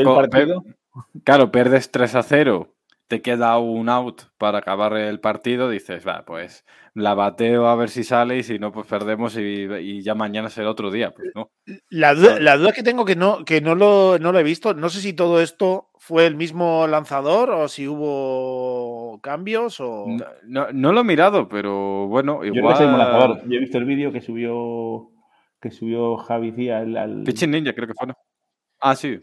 claro, perdes 3 a 0, te queda un out para acabar el partido, dices, va, pues la bateo a ver si sale y si no, pues perdemos y, ya mañana será otro día. Pues no. La duda, que tengo que no, que no lo, no lo he visto, no sé si todo esto fue el mismo lanzador o si hubo cambios o... No, no, lo he mirado, pero bueno, igual... Yo, Yo he visto el vídeo que subió que subió Javi Cía al... al... Pitching Ninja creo que fue, ¿no? Ah, sí.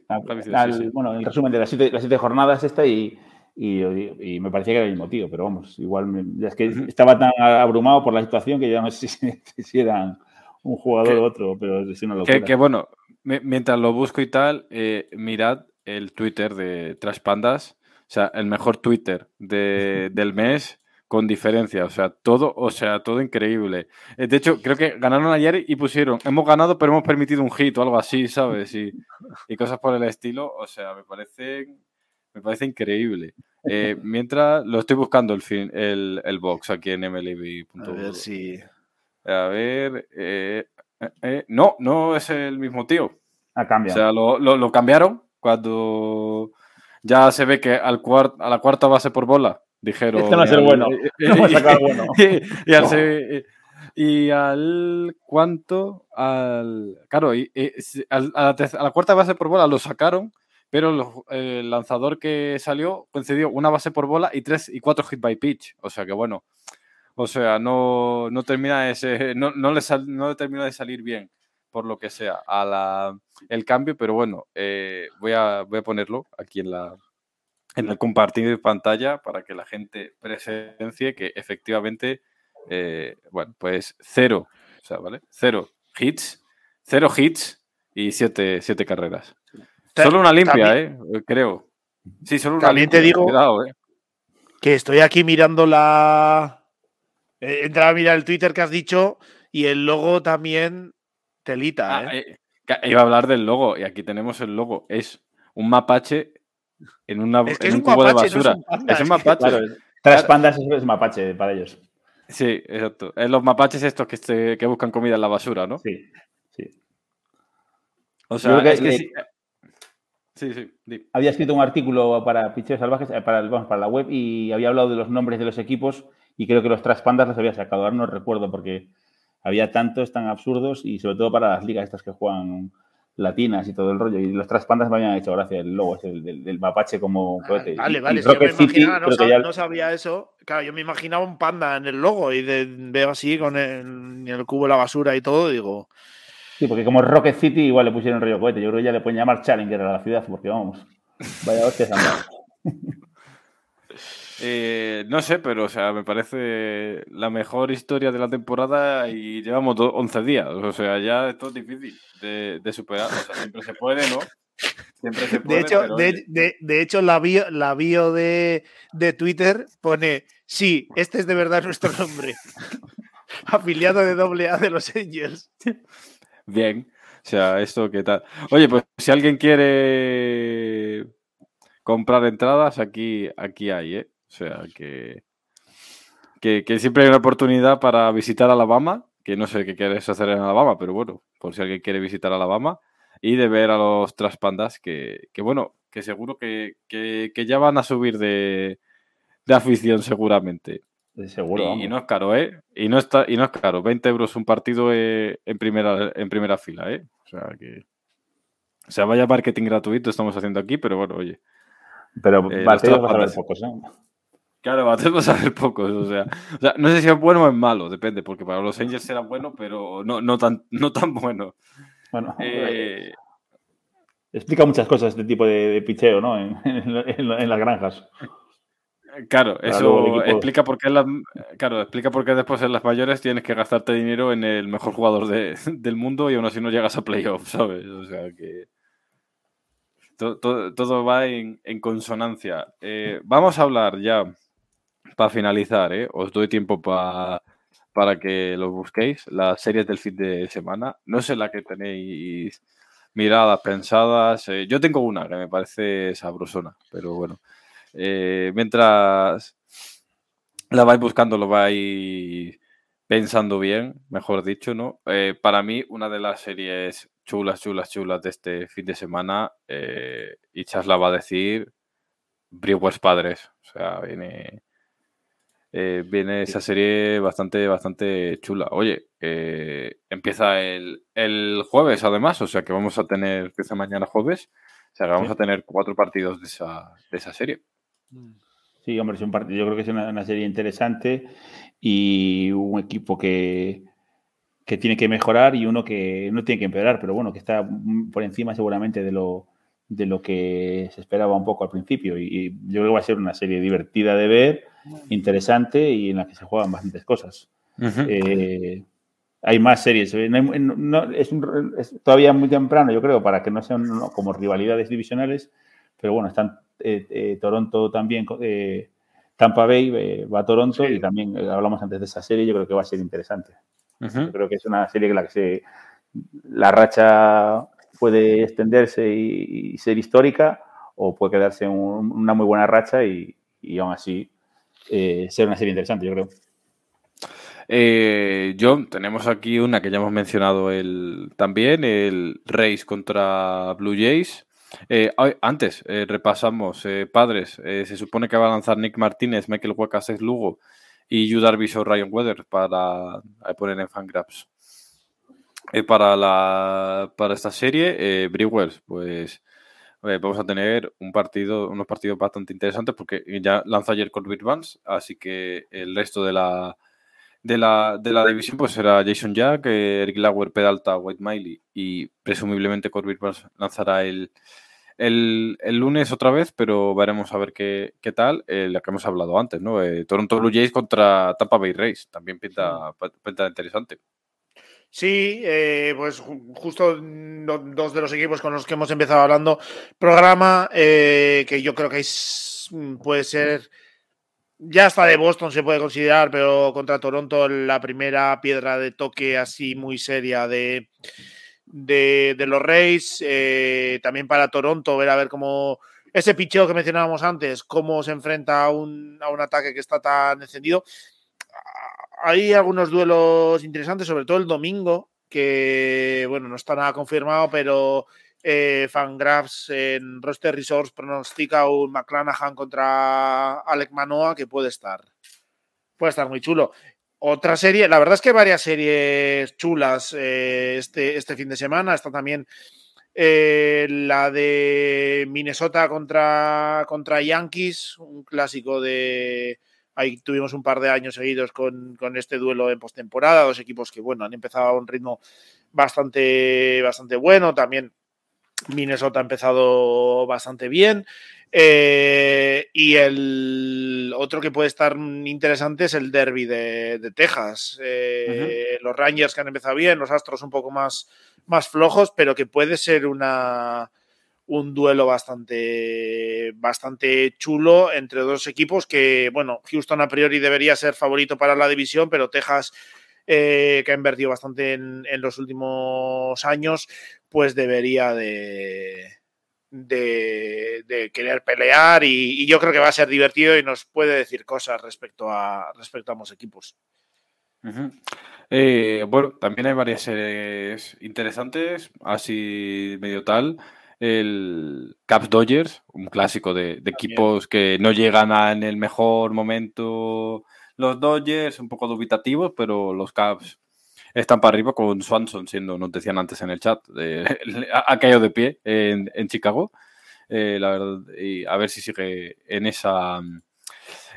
Bueno, el resumen de las siete, las siete jornadas esta y, y, me parecía que era el mismo tío, pero vamos, igual es que estaba tan abrumado por la situación que ya no sé si, eran un jugador u otro, pero es una locura. Que, que bueno, mientras lo busco y tal, eh, mirad el Twitter de Trash Pandas, o sea, el mejor Twitter de, del mes con diferencia, o sea, todo, o sea, todo increíble. Eh, de hecho, creo que ganaron ayer y pusieron, hemos ganado, pero hemos permitido un hit o algo así, ¿sabes? Y, y cosas por el estilo, o sea, me parece, me parece increíble. Eh, mientras lo estoy buscando el, fin, el, el box aquí en MLB. A ver si. A ver. Eh, no, no es el mismo tío. Ha cambiado. O sea, lo, lo cambiaron cuando ya se ve que al a la cuarta base por bola dijeron. Este va a ser bueno. a y, al, y, al, cuánto, al claro, y, a, la cuarta base por bola lo sacaron, pero el lanzador que salió concedió una base por bola y tres y cuatro hit by pitch. O sea que bueno, o sea, no, no termina ese, no, no, le no le termina de salir bien por lo que sea, a la, el cambio, pero bueno, eh, voy, a, voy a ponerlo aquí en la en el compartir de pantalla para que la gente presencie que efectivamente, eh, bueno, pues cero, o sea, ¿vale? Cero hits, cero hits y siete, siete carreras. Solo una limpia, eh, creo. Sí, solo una También te digo eh. que estoy aquí mirando la... He entrado a mirar el Twitter que has dicho Y el logo también telita, Ah, ¿eh? eh, iba a hablar del logo, y aquí tenemos el logo. Es un mapache en, una, Es que en es un un cubo mapache, no de es basura. un panda, es un es que- mapache. Claro, tras pandas es, es mapache para ellos. Sí, exacto. Es los mapaches estos que, se- que buscan comida en la basura, ¿no? Sí, sí. O sea, es que le- sí. Sí, sí. di. Había escrito un artículo para Picheos Salvajes, eh, para, el- vamos, para la web, y había hablado de los nombres de los equipos y creo que los traspandas los había sacado. Ahora no recuerdo porque había tantos tan absurdos y sobre todo para las ligas estas que juegan latinas y todo el rollo. Y los traspandas me habían hecho gracia el logo, ese, el del, del mapache como Ah, cohete. Vale, Y- vale, yo me City, imaginaba, no, creo que sab- ya- no sabía eso. Claro, yo me imaginaba un panda en el logo y de- veo así con el, el cubo de la basura y todo, digo, Sí, porque como Rocket City igual le pusieron rollo cohete. Yo creo que ya le pueden llamar Challenger a la ciudad porque vamos. Vaya hostias. Eh, no sé, pero o sea, me parece la mejor historia de la temporada y llevamos do- 11 días. O sea, ya esto es difícil de, de superar. O sea, siempre se puede, ¿no? Siempre se puede. De hecho, pero, de, oye, de- de hecho la bio, la bio de, de Twitter pone, sí, este es de verdad nuestro nombre. Afiliado de doble A de los Angels. Bien. O sea, esto qué tal. Oye, pues si alguien quiere comprar entradas, aquí, aquí hay, ¿eh? O sea, que, que, siempre hay una oportunidad para visitar Alabama, que no sé qué quieres hacer en Alabama, pero bueno, por si alguien quiere visitar Alabama, y de ver a los Traspandas, que, que bueno, que seguro que, que, que ya van a subir de, de afición seguramente. Seguro, Y, vamos. y no es caro, ¿eh? Y no, está, y no es caro. 20 euros un partido eh, en, primera, en primera fila, ¿eh? O sea que. O sea, vaya marketing gratuito estamos haciendo aquí, pero bueno, oye. Pero eh, vas a ver pocos, ¿no? Claro, vamos a ver pocos. O sea, o sea, no sé si es bueno o es malo, depende, porque para los Angels era bueno, pero no, no, tan, no tan bueno. Bueno, Eh, explica muchas cosas este tipo de, de picheo, ¿no? En, en- en- en las granjas. Claro, Para eso explica por qué las, claro, explica por qué después en las mayores tienes que gastarte dinero en el mejor jugador de- del mundo y aún así no llegas a playoffs, ¿sabes? O sea que. to- to- todo va en, en consonancia. Eh, vamos a hablar ya, para finalizar, ¿eh? os doy tiempo pa- para que lo busquéis, las series del fin de semana. No sé la que tenéis miradas, pensadas. eh, yo tengo una que me parece sabrosona, pero bueno. Eh, mientras la vais buscando, lo vais pensando bien, mejor dicho, ¿no? Eh, para mí, una de las series chulas, chulas, chulas de este fin de semana, eh, y Chas la va a decir, Brewers Padres. O sea, viene, eh, viene esa serie bastante, bastante chula. Oye, eh, empieza el, el jueves, además, o sea que vamos a tener, empieza mañana jueves, o sea que vamos a tener cuatro partidos de esa, de esa serie. Sí, hombre, es un partido, yo creo que es una, una serie interesante y un equipo que, que tiene que mejorar y uno que no tiene que empeorar, pero bueno, que está por encima seguramente de lo, de lo que se esperaba un poco al principio. Y, y yo creo que va a ser una serie divertida de ver, interesante y en la que se juegan bastantes cosas. Eh, hay más series. eh, no hay- no- no- es, un- es todavía muy temprano, yo creo, para que no sean como rivalidades divisionales, pero bueno, están eh, eh, Toronto también, eh, Tampa Bay va a Toronto Sí. y también hablamos antes de esa serie, yo creo que va a ser interesante. Yo creo que es una serie en la que se, la racha puede extenderse y, y ser histórica o puede quedarse un- una muy buena racha y, y aún así ser una serie interesante, yo creo. Eh, John, tenemos aquí una que ya hemos mencionado el, también, el Race contra Blue Jays. Eh, antes, eh, repasamos, eh, padres, eh, se supone que va a lanzar Nick Martínez, Michael Seth Lugo y Yu o Ryan Weather para poner en para, la, para esta serie, Brewers, pues vamos a tener un partido, unos partidos bastante interesantes porque ya lanzó ayer Corbett Vance, así que el resto de la, de la, de la división pues será Jason Jack, Eric Lauer, Pedalta, White Miley y presumiblemente Vance lanzará el, el, el lunes otra vez, pero veremos a ver qué, qué tal, eh, la que hemos hablado antes, ¿no? Eh, Toronto Blue Jays contra Tampa Bay Rays, también pinta, pinta interesante. Sí, eh, pues ju- justo dos de los equipos con los que hemos empezado hablando. Programa que yo creo que es, puede ser ya está de Boston se puede considerar, pero contra Toronto la primera piedra de toque así muy seria de, de, los Rays. Eh, también para Toronto, ver a ver cómo ese picheo que mencionábamos antes, cómo se enfrenta a un, a un ataque que está tan encendido. Hay algunos duelos interesantes, sobre todo el domingo, que bueno, no está nada confirmado, pero eh, Fangraphs en Roster Resource pronostica un McClanahan contra Alec Manoa que puede estar, puede estar muy chulo. Otra serie, la verdad es que varias series chulas eh, este, este fin de semana. Está también eh, la de Minnesota contra, contra Yankees, un clásico de, Ahí tuvimos un par de años seguidos con, con este duelo en postemporada, dos equipos que bueno, han empezado a un ritmo bastante, bastante bueno. También Minnesota ha empezado bastante bien. Eh, y el otro que puede estar interesante es el derby de, Texas. Eh, los Rangers que han empezado bien, los Astros un poco más, más flojos, pero que puede ser una, un duelo bastante, bastante chulo entre dos equipos que, bueno, Houston a priori debería ser favorito para la división, pero Texas eh, que ha invertido bastante en, los últimos años, pues debería de, de, querer pelear y, yo creo que va a ser divertido y nos puede decir cosas respecto a, respecto a ambos equipos. Eh, bueno, también hay varias series interesantes, así medio tal. El Caps Dodgers, un clásico de, equipos que no llegan en el mejor momento los Dodgers un poco dubitativos, pero los Cubs están para arriba con Swanson, siendo, nos decían antes en el chat, ha caído de pie en, Chicago. Eh, la verdad, y a ver si sigue en esa,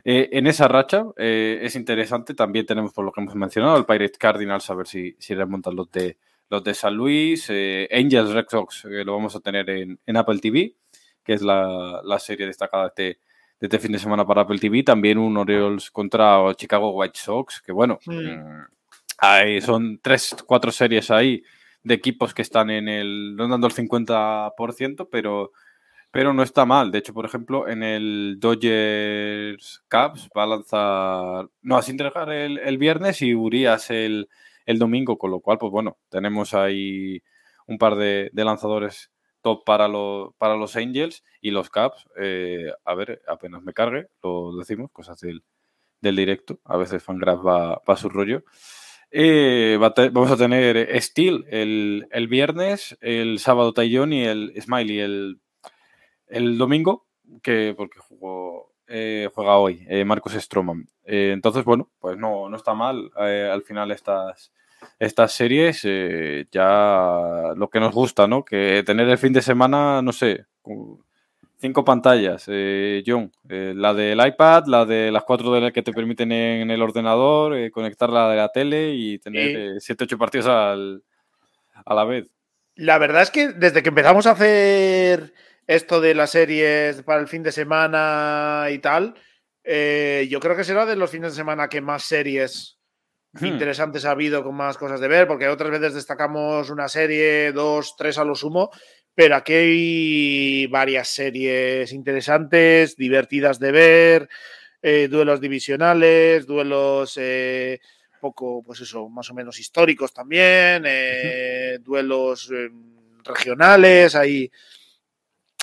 eh, en esa racha. Eh, es interesante. También tenemos, por lo que hemos mencionado, el Pirates Cardinals, a ver si, si remontan los de, los de San Luis. Angels Red Sox, que lo vamos a tener en, Apple TV, que es la, la serie destacada de este de este fin de semana para Apple TV. También un Orioles contra Chicago White Sox, que bueno, mm, son tres, cuatro series ahí de equipos que están en el, rondando el 50%, pero, pero no está mal. De hecho, por ejemplo, en el Dodgers Cubs va a lanzar, no, a entregar el, el viernes y Urias el, el domingo, con lo cual, pues bueno, tenemos ahí un par de, lanzadores top para, para los Angels y los Caps. Eh, a ver, apenas me cargue, lo decimos, cosas del, del directo. A veces Fangraph va, a su rollo. Eh, vamos a tener Steel el, el, viernes, el sábado Taillon y el Smiley el, el domingo, que porque jugó, eh, juega hoy Marcos Stroman. entonces, bueno, pues no, no está mal. al final estas estas series eh, ya lo que nos gusta, ¿no? Que tener el fin de semana, no sé, cinco pantallas, eh, John, eh, la del iPad, la de las cuatro de las que te permiten en el ordenador, eh, conectar la de la tele y tener siete, ocho partidos al, a la vez. La verdad es que desde que empezamos a hacer esto de las series para el fin de semana y tal, yo creo que será de los fines de semana que más series interesantes ha habido con más cosas de ver, porque otras veces destacamos una serie, dos, tres a lo sumo, pero aquí hay varias series interesantes, divertidas de ver, eh, duelos divisionales, duelos eh, poco, pues eso, más o menos históricos también, eh, duelos regionales, hay,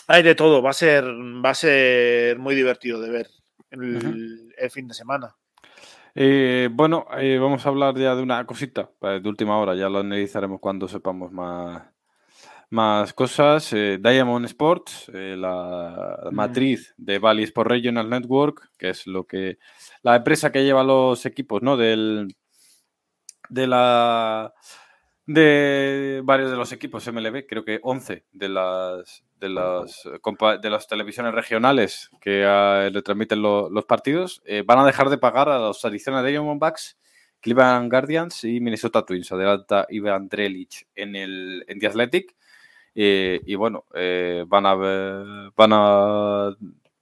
hay de todo, va a ser, va a ser muy divertido de ver el fin de semana. Eh, bueno, eh, vamos a hablar ya de una cosita eh, de última hora, ya lo analizaremos cuando sepamos más, más cosas. Diamond Sports, la matriz de Valley Sport Regional Network, que es lo que la empresa que lleva los equipos, ¿no? Del, de la de varios de los equipos MLB, creo que 11 de las de las, de las televisiones regionales que uh, retransmiten los partidos, eh, van a dejar de pagar a los Arizona Diamondbacks, Cleveland Guardians y Minnesota Twins. Adelanta Ivan Drelic en el en The Athletic. Eh, y bueno, eh, van, a van a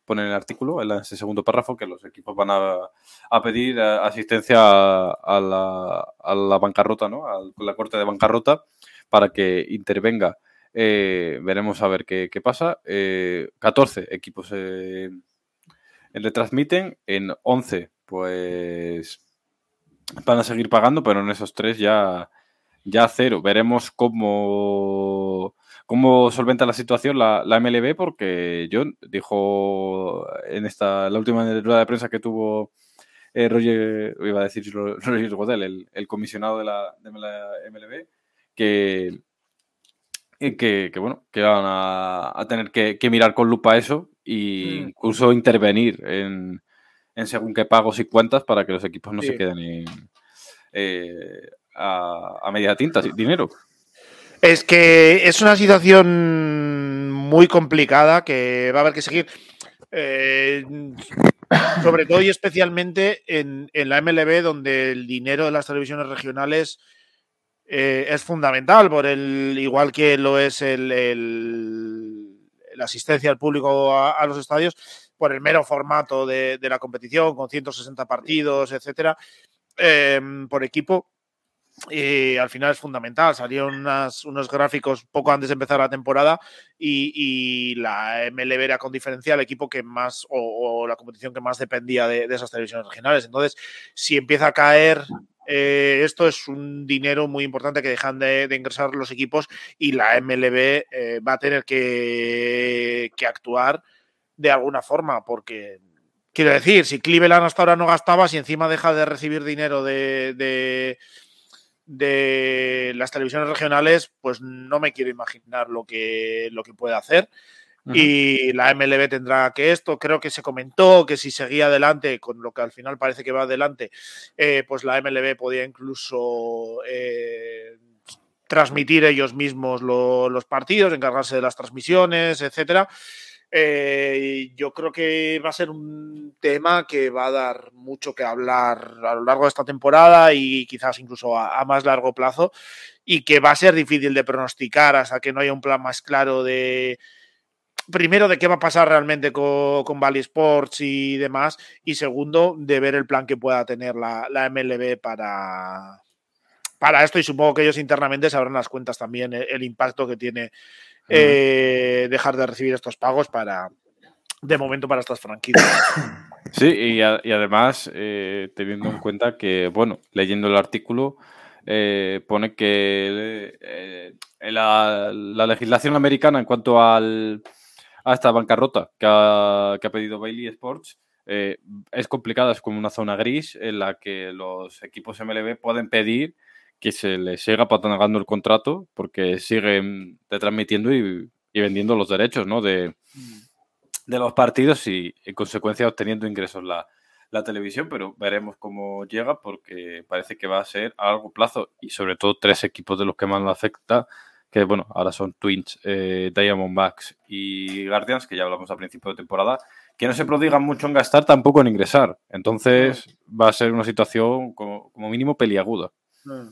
poner el artículo en ese segundo párrafo que los equipos van a, a pedir asistencia a, la, a, la, bancarrota, ¿no? a la corte de bancarrota para que intervenga eh, veremos a ver qué, pasa. 14 eh, equipos eh, retransmiten, en 11 pues van a seguir pagando, pero en esos tres ya, ya cero. Veremos cómo, cómo solventa la situación la, la MLB, porque John dijo en esta la última rueda de prensa que tuvo eh, Roger, iba a decir Roger Godel, el, comisionado de la, de la MLB, que, que, que, bueno, que van a, tener que, mirar con lupa eso e incluso intervenir en, en, según qué pagos y cuentas para que los equipos no se queden eh, a, media tinta, dinero. Es que es una situación muy complicada que va a haber que seguir. Eh, sobre todo y especialmente en, la MLB, donde el dinero de las televisiones regionales eh, es fundamental, por el, igual que lo es el, la asistencia al público a, los estadios, por el mero formato de, la competición, con 160 partidos, etcétera, em, por equipo. Y al final es fundamental. Salieron unos gráficos poco antes de empezar la temporada y, la MLB era con diferencia el equipo que más o, la competición que más dependía de, esas televisiones regionales. Entonces, si empieza a caer eh, esto es un dinero muy importante que dejan de, ingresar los equipos y la MLB eh, va a tener que, actuar de alguna forma, porque quiero decir, si Cleveland hasta ahora no gastaba, si encima deja de recibir dinero de, las televisiones regionales, pues no me quiero imaginar lo que, lo que puede hacer y la MLB tendrá que esto. Creo que se comentó que si seguía adelante, con lo que al final parece que va adelante, eh, pues la MLB podía incluso eh, transmitir ellos mismos los partidos, encargarse de las transmisiones, etcétera. Eh, yo creo que va a ser un tema que va a dar mucho que hablar a lo largo de esta temporada y quizás incluso a, más largo plazo y que va a ser difícil de pronosticar hasta que no haya un plan más claro de, primero, de qué va a pasar realmente con, con Valley Sports y demás, y segundo, de ver el plan que pueda tener la, MLB para, para esto, y supongo que ellos internamente sabrán las cuentas también, el, impacto que tiene eh, dejar de recibir estos pagos para, de momento, para estas franquicias. Sí, y, además, eh, teniendo en cuenta que, bueno, leyendo el artículo, eh, pone que la, legislación americana en cuanto al, a esta bancarrota que ha, pedido Bailey Sports eh, es complicada, es como una zona gris en la que los equipos MLB pueden pedir que se les siga patrocinando el contrato porque siguen transmitiendo y, vendiendo los derechos ¿no? de, de los partidos y en consecuencia obteniendo ingresos la, la televisión, pero veremos cómo llega porque parece que va a ser a largo plazo y sobre todo tres equipos de los que más lo afecta que bueno, ahora son Twins, eh, Diamondbacks y Guardians, que ya hablamos a principio de temporada, que no se prodigan mucho en gastar, tampoco en ingresar. Entonces va a ser una situación como, mínimo peliaguda. Mm.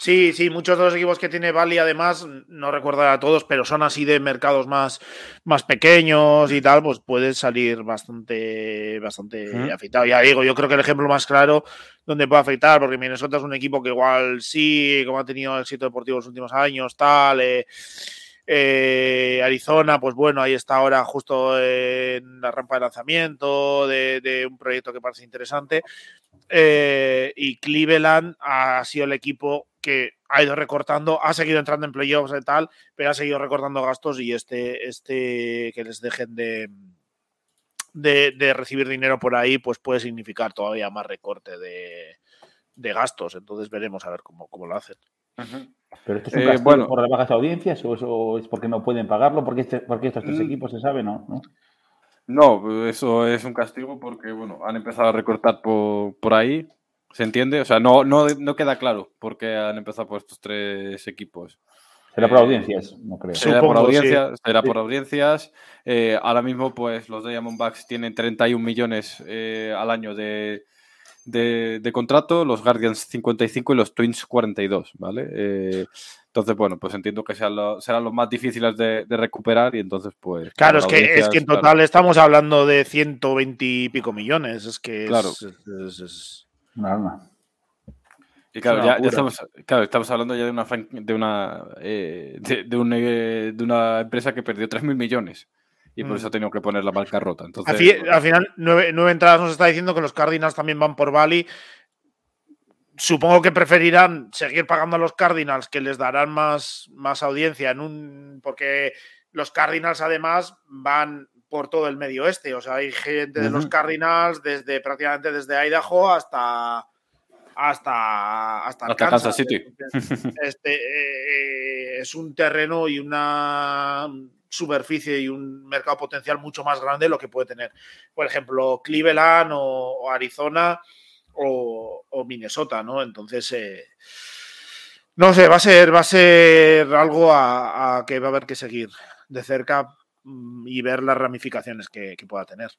Sí, sí, muchos de los equipos que tiene Bali, además, no recuerdo a todos, pero son así de mercados más, más pequeños y tal, pues puede salir bastante, bastante afectado. Ya digo, yo creo que el ejemplo más claro donde puede afectar, porque Minnesota es un equipo que igual sí, como ha tenido éxito deportivo en los últimos años, tal. Eh, eh, Arizona, pues bueno, ahí está ahora justo en la rampa de lanzamiento de, un proyecto que parece interesante. Eh, y Cleveland ha sido el equipo que ha ido recortando, ha seguido entrando en playoffs y tal, pero ha seguido recortando gastos y este, este que les dejen de, de, recibir dinero por ahí, pues puede significar todavía más recorte de, gastos. Entonces veremos a ver cómo, lo hacen. Pero esto es un eh, bueno. por las bajas audiencias o eso es porque no pueden pagarlo, porque, este, porque estos tres mm. equipos se sabe, ¿no? ¿no? eso es un castigo porque, bueno, han empezado a recortar por, por ahí ¿Se entiende? O sea, no, no, no queda claro por qué han empezado por estos tres equipos. Será por audiencias, no creo. Será por audiencias. Será por audiencias. Eh, ahora mismo, pues los Diamondbacks tienen 31 millones eh, al año de, de, contrato, los Guardians 55 y los Twins 42, ¿vale? Eh, entonces, bueno, pues entiendo que sean, serán los más difíciles de, recuperar y entonces, pues... Claro, es que, es que en total estamos hablando de 120 y pico millones. Es que claro. es y claro, ya, estamos, claro, estamos hablando ya de una de una eh, de, de, una empresa que perdió 3.000 millones. y por mm. eso ha tenido que poner la marca rota. Entonces, al, final, nueve, entradas nos está diciendo que los Cardinals también van por Bali. Supongo que preferirán seguir pagando a los Cardinals, que les darán más, más audiencia en un. porque los Cardinals además van por todo el medio oeste. O sea, hay gente de los Cardinals desde prácticamente desde Idaho hasta hasta, hasta, Kansas. City. Este, eh, es un terreno y una superficie y un mercado potencial mucho más grande de lo que puede tener, por ejemplo, Cleveland o, Arizona o, Minnesota, ¿no? Entonces, eh, no sé, va a ser, va a ser algo a, que va a haber que seguir de cerca y ver las ramificaciones que, pueda tener.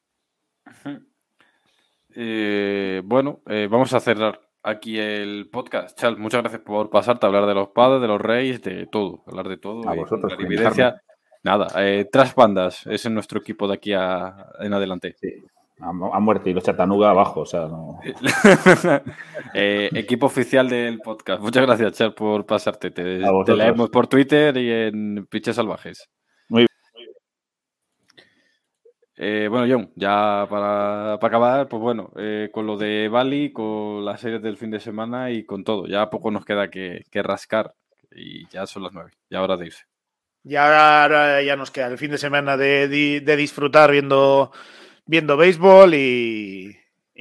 Eh, bueno, vamos a cerrar aquí el podcast. Chal, muchas gracias por pasarte a hablar de los padres, de los reyes, de todo, hablar de todo. A vosotros, evidencia. Nada, eh, Tras Bandas es en nuestro equipo de aquí en adelante. Sí. A, muerte y los Chatanuga abajo, o sea, no. Eh, equipo oficial del podcast. Muchas gracias, Chal, por pasarte. Te, te leemos por Twitter y en Piches Salvajes. Eh, bueno, John, ya para, acabar, pues bueno, eh, con lo de Bali, con las series del fin de semana y con todo. Ya poco nos queda que, rascar y ya son las nueve, ya hora de irse. Ya ahora ya nos queda el fin de semana de, disfrutar viendo, viendo béisbol y,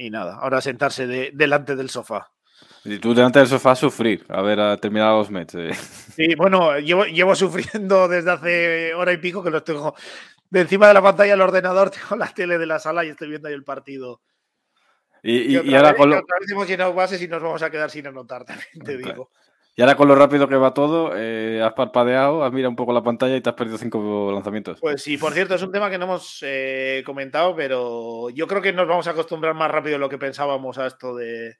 nada, ahora sentarse delante del sofá. Y tú delante del sofá a sufrir, a ver, a terminar los meses. Eh. Sí, bueno, llevo, llevo sufriendo desde hace hora y pico que los tengo de encima de la pantalla del ordenador tengo la tele de la sala y estoy viendo ahí el partido. Y, ahora con lo... hemos llenado bases y nos vamos a quedar sin anotar, también te digo. Y ahora con lo rápido que va todo, eh, has parpadeado, has mirado un poco la pantalla y te has perdido cinco lanzamientos. Pues sí, por cierto, es un tema que no hemos eh, comentado, pero yo creo que nos vamos a acostumbrar más rápido de lo que pensábamos a esto de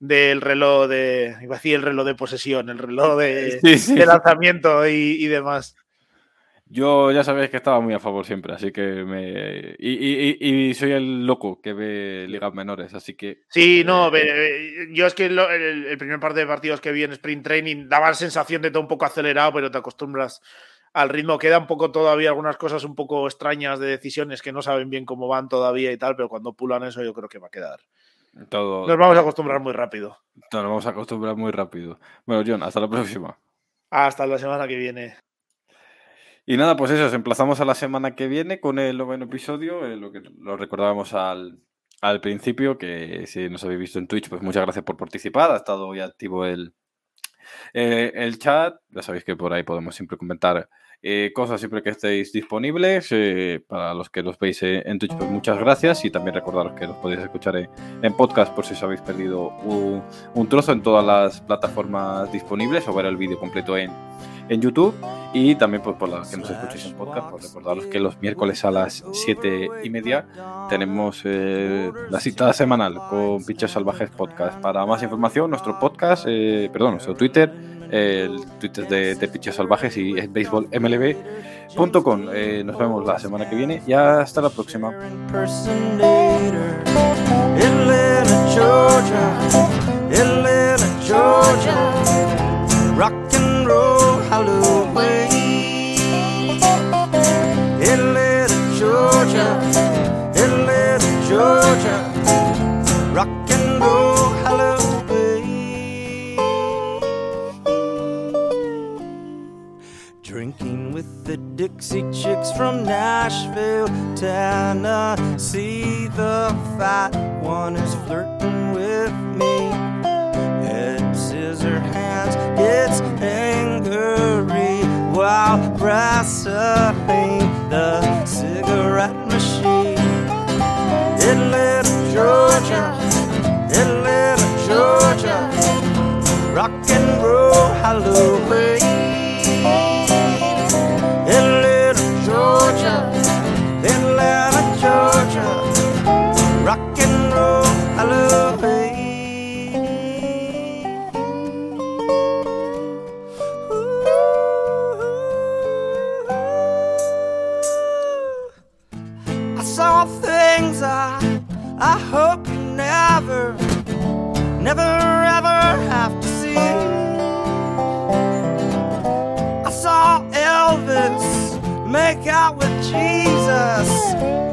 del reloj de, iba a decir el reloj de posesión, el reloj de, lanzamiento y demás. Yo ya sabéis que estaba muy a favor siempre, así que me. Y, soy el loco que ve ligas menores, así que. Sí, no, eh, yo es que el, primer par de partidos que vi en Sprint Training daba la sensación de todo un poco acelerado, pero te acostumbras al ritmo. Queda un poco todavía algunas cosas un poco extrañas de decisiones que no saben bien cómo van todavía y tal, pero cuando pulan eso yo creo que va a quedar. Todo... Nos vamos a acostumbrar muy rápido. Nos vamos a acostumbrar muy rápido. Bueno, John, hasta la próxima. Hasta la semana que viene. Y nada, pues eso, os emplazamos a la semana que viene con el noveno episodio, eh, lo que lo recordábamos al, principio, que si nos habéis visto en Twitch, pues muchas gracias por participar, ha estado ya activo el, eh, el chat, ya sabéis que por ahí podemos siempre comentar eh, cosas siempre que estéis disponibles. para los que los veis en Twitch, pues muchas gracias. Y también recordaros que los podéis escuchar en, podcast por si os habéis perdido un, trozo en todas las plataformas disponibles o ver el vídeo completo en, en YouTube y también pues, por los que nos escuchéis en podcast, pues recordaros que los miércoles a las 7 y media tenemos eh, la cita semanal con Pichos Salvajes Podcast. Para más información, nuestro podcast, eh, perdón, nuestro Twitter, el Twitter de, de Pichos Salvajes y baseballmlb.com. Eh, nos vemos la semana que viene y hasta la próxima. Dixie Chicks from Nashville, Tennessee. The fat one is flirting with me. Head, scissor hands, gets angry while wrestling the cigarette machine. In little Georgia, in little Georgia, rock and roll Halloween. I hope you never, never ever have to see. I saw Elvis make out with Jesus.